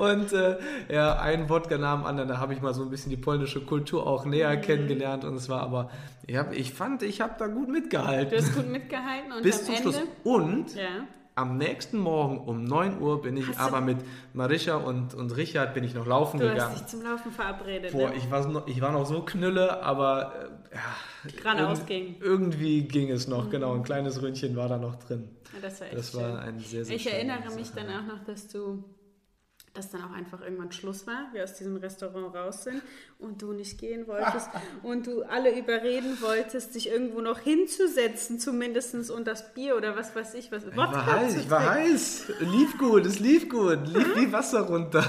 Und äh, ja, ein Wodka nach dem anderen, da habe ich mal so ein bisschen die polnische Kultur auch näher Mhm. kennengelernt und es war aber, ich, hab, ich fand, ich habe da gut mitgehalten. Du hast gut mitgehalten und bis am zum Ende. Schluss. Und Ja. am nächsten Morgen um 9 Uhr bin ich Hast du- aber mit Marisha und, und Richard bin ich noch laufen Du hast gegangen. dich zum Laufen verabredet. Boah, ne? ich war, noch, ich war noch so knülle, aber äh, ja, Geradeaus ging. irgendwie ging es noch, genau. Ein kleines Ründchen war da noch drin. Ja, das war echt Das schön. war ein sehr, sehr Ich erinnere mich Sache. dann auch noch, dass du, dass dann auch einfach irgendwann Schluss war, wir aus diesem Restaurant raus sind und du nicht gehen wolltest und du alle überreden wolltest, dich irgendwo noch hinzusetzen, zumindest und das Bier oder was weiß ich, was Ich war heiß, ich war heiß. Lief gut, es lief gut, lief wie Wasser runter.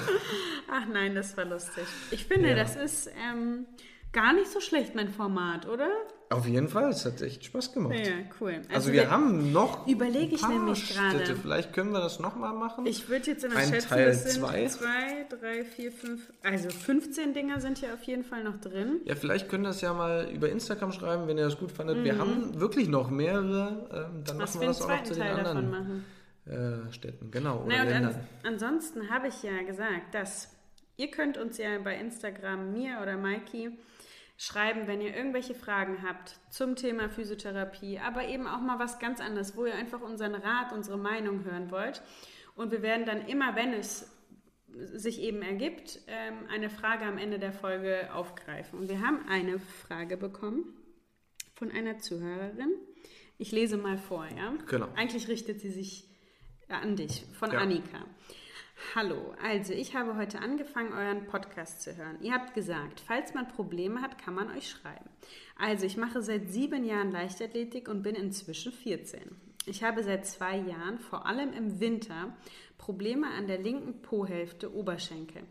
Ach nein, das war lustig. Ich finde, Ja. das ist ähm, gar nicht so schlecht, mein Format, oder? Auf jeden Fall, es hat echt Spaß gemacht. Ja, cool. Also, also wir, haben noch überlege ich nämlich gerade. Vielleicht können wir das nochmal machen. Ich würde jetzt in der Ein Schätzung, Teil es sind zwei. zwei, drei, vier, fünf, also 15 Dinger sind hier auf jeden Fall noch drin. Ja, vielleicht können das ja mal über Instagram schreiben, wenn ihr das gut fandet. Mhm. Wir haben wirklich noch mehrere. Ähm, dann Was machen wir das auch noch zu den Teil anderen äh, Städten. Genau. Oder Ländern. An, ansonsten habe ich ja gesagt, dass ihr könnt uns ja bei Instagram mir oder Mikey schreiben, wenn ihr irgendwelche Fragen habt zum Thema Physiotherapie, aber eben auch mal was ganz anderes, wo ihr einfach unseren Rat, unsere Meinung hören wollt. Und wir werden dann immer, wenn es sich eben ergibt, ähm, eine Frage am Ende der Folge aufgreifen. Und wir haben eine Frage bekommen von einer Zuhörerin. Ich lese mal vor, ja? Genau. Eigentlich richtet sie sich an dich, von ja. Annika. Hallo, also ich habe heute angefangen, euren Podcast zu hören. Ihr habt gesagt, falls man Probleme hat, kann man euch schreiben. Also ich mache seit sieben Jahren Leichtathletik und bin inzwischen 14. Ich habe seit zwei Jahren, vor allem im Winter, Probleme an der linken Po-Hälfte Oberschenkel.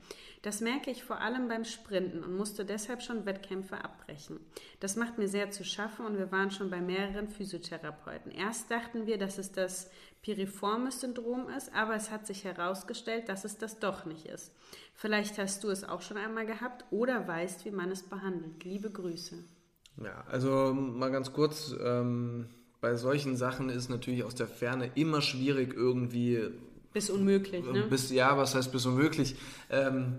Das merke ich vor allem beim Sprinten und musste deshalb schon Wettkämpfe abbrechen. Das macht mir sehr zu schaffen und wir waren schon bei mehreren Physiotherapeuten. Erst dachten wir, dass es das Piriformis-Syndrom ist, aber es hat sich herausgestellt, dass es das doch nicht ist. Vielleicht hast du es auch schon einmal gehabt oder weißt, wie man es behandelt. Liebe Grüße. Ja, also mal ganz kurz, ähm, bei solchen Sachen ist natürlich aus der Ferne immer schwierig irgendwie bis unmöglich, ne? Bis, ja, was heißt bis unmöglich? Ähm,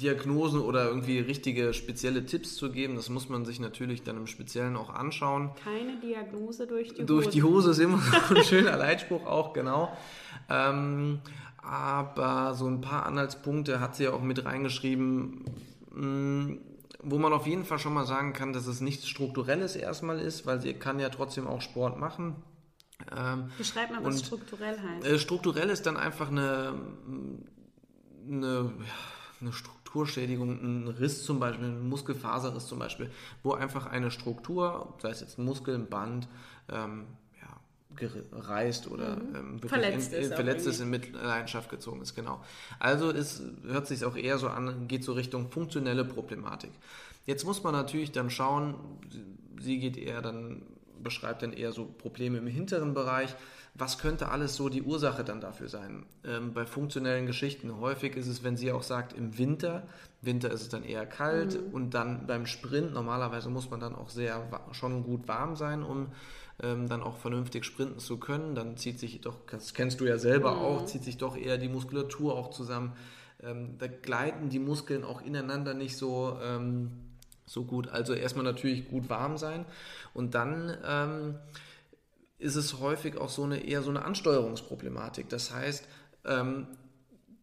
Diagnosen oder irgendwie richtige spezielle Tipps zu geben, das muss man sich natürlich dann im Speziellen auch anschauen. Keine Diagnose durch die Hose. Durch die Hose ist immer so ein schöner Leitspruch auch, genau. Ähm, aber so ein paar Anhaltspunkte hat sie ja auch mit reingeschrieben, mm, wo man auf jeden Fall schon mal sagen kann, dass es nichts Strukturelles erstmal ist, weil sie kann ja trotzdem auch Sport machen. Ähm, Beschreib mal, was strukturell heißt. Äh, strukturell ist dann einfach eine, eine, eine Strukturschädigung, ein Riss zum Beispiel, ein Muskelfaserriss zum Beispiel, wo einfach eine Struktur, sei es jetzt ein Muskel, ein Band, ähm, gereißt oder mhm. ähm, wirklich verletzt, in, in, verletzt ist, in Mitleidenschaft gezogen ist, genau. Also es hört sich auch eher so an, geht so Richtung funktionelle Problematik. Jetzt muss man natürlich dann schauen, sie geht eher dann beschreibt dann eher so Probleme im hinteren Bereich. Was könnte alles so die Ursache dann dafür sein? Ähm, bei funktionellen Geschichten häufig ist es, wenn sie auch sagt, im Winter, Winter ist es dann eher kalt mhm. und dann beim Sprint, normalerweise muss man dann auch sehr schon gut warm sein, um ähm, dann auch vernünftig sprinten zu können. Dann zieht sich doch, das kennst du ja selber mhm. auch, zieht sich doch eher die Muskulatur auch zusammen. Ähm, da gleiten die Muskeln auch ineinander nicht so ähm, so gut. Also erstmal natürlich gut warm sein und dann ähm, ist es häufig auch so eine eher so eine Ansteuerungsproblematik. Das heißt, ähm,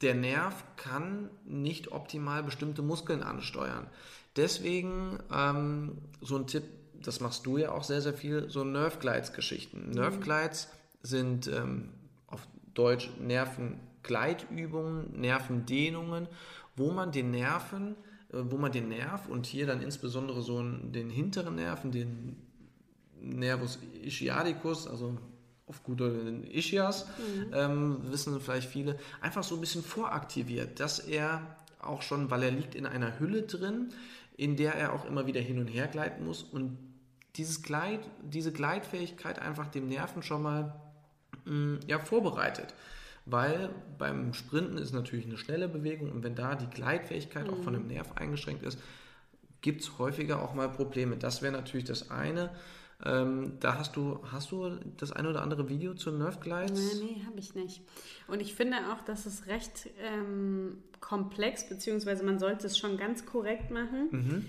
der Nerv kann nicht optimal bestimmte Muskeln ansteuern. Deswegen ähm, so ein Tipp, das machst du ja auch sehr, sehr viel, so Nerve Glides Geschichten. Mhm. Nerve Glides sind ähm, auf Deutsch Nervengleitübungen, Nervendehnungen, wo man den Nerven äh, wo man den Nerv und hier dann insbesondere so den hinteren Nerven, den Nervus ischiadicus, also auf gut den Ischias, mhm. ähm, wissen vielleicht viele, einfach so ein bisschen voraktiviert, dass er auch schon, weil er liegt in einer Hülle drin, in der er auch immer wieder hin und her gleiten muss und dieses Gleit, diese Gleitfähigkeit einfach dem Nerven schon mal mh, mm, ja, vorbereitet weil beim Sprinten ist natürlich eine schnelle Bewegung und wenn da die Gleitfähigkeit mhm. auch von dem mhm. Nerv eingeschränkt ist, gibt es häufiger auch mal Probleme. Das wäre natürlich das eine. Ähm, da hast du, hast du das eine oder andere Video zu Nerve Glides? Nee, nee, habe ich nicht. Und ich finde auch, dass es recht ähm, komplex, beziehungsweise man sollte es schon ganz korrekt machen. Mhm.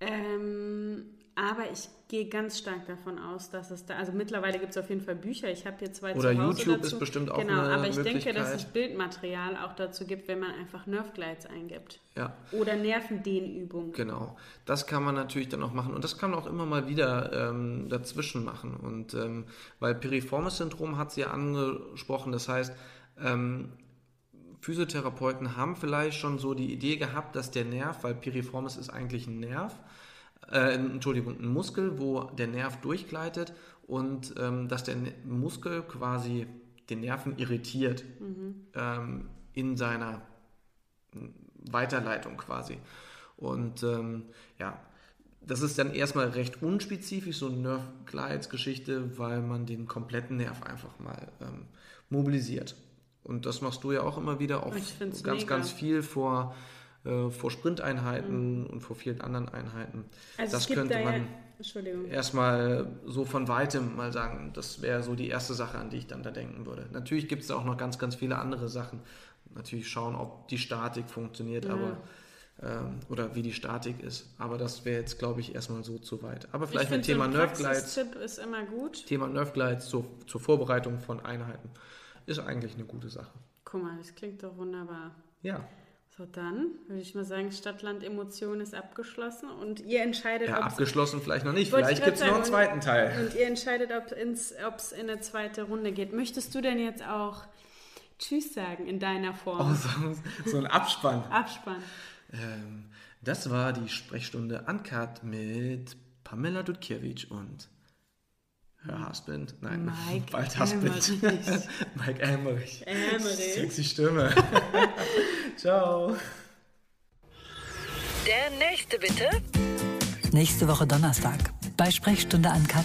Ähm, aber ich gehe ganz stark davon aus, dass es da, also mittlerweile gibt es auf jeden Fall Bücher. Ich habe hier zwei Oder zu Hause YouTube dazu. ist bestimmt auch genau, eine aber ich denke, dass es Bildmaterial auch dazu gibt, wenn man einfach Nerve Glides eingibt. Ja. Oder Nervendehnübungen. Genau, das kann man natürlich dann auch machen und das kann man auch immer mal wieder ähm, dazwischen machen. Und ähm, weil Piriformis-Syndrom hat sie ja angesprochen, das heißt, ähm, Physiotherapeuten haben vielleicht schon so die Idee gehabt, dass der Nerv, weil Piriformis ist eigentlich ein Nerv, äh, Entschuldigung, ein Muskel, wo der Nerv durchgleitet und ähm, dass der Muskel quasi den Nerven irritiert mhm. ähm, in seiner Weiterleitung quasi. Und ähm, ja, das ist dann erstmal recht unspezifisch, so eine Nerf-Glides-Geschichte, weil man den kompletten Nerv einfach mal ähm, mobilisiert. Und das machst du ja auch immer wieder, auch ganz, mega. ganz viel vor, äh, vor Sprinteinheiten mhm. und vor vielen anderen Einheiten. Also das könnte da man ja, erstmal so von weitem mal sagen, das wäre so die erste Sache, an die ich dann da denken würde. Natürlich gibt es da auch noch ganz, ganz viele andere Sachen. Natürlich schauen, ob die Statik funktioniert, ja. aber ähm, oder wie die Statik ist. Aber das wäre jetzt, glaube ich, erstmal so zu weit. Aber vielleicht mit Thema so Nerf Glides. Tipp ist immer gut. Thema Nerf Glides zur, zur Vorbereitung von Einheiten ist eigentlich eine gute Sache. Guck mal, das klingt doch wunderbar. Ja. So, dann würde ich mal sagen, Stadtland-Emotion ist abgeschlossen und ihr entscheidet, Ja, abgeschlossen vielleicht noch nicht. Vielleicht gibt es noch einen zweiten Teil. Und ihr entscheidet, ob es in eine zweite Runde geht. Möchtest du denn jetzt auch Tschüss sagen in deiner Form? Oh, so, so ein Abspann. Abspann. Ähm, das war die Sprechstunde Uncut mit Pamela Dudkiewicz und Her Husband. Nein, Mike bald Husband. Mike Emmerich. Emmerich. Sexy Stimme. Ciao. Der nächste bitte. Nächste Woche Donnerstag bei Sprechstunde Uncut.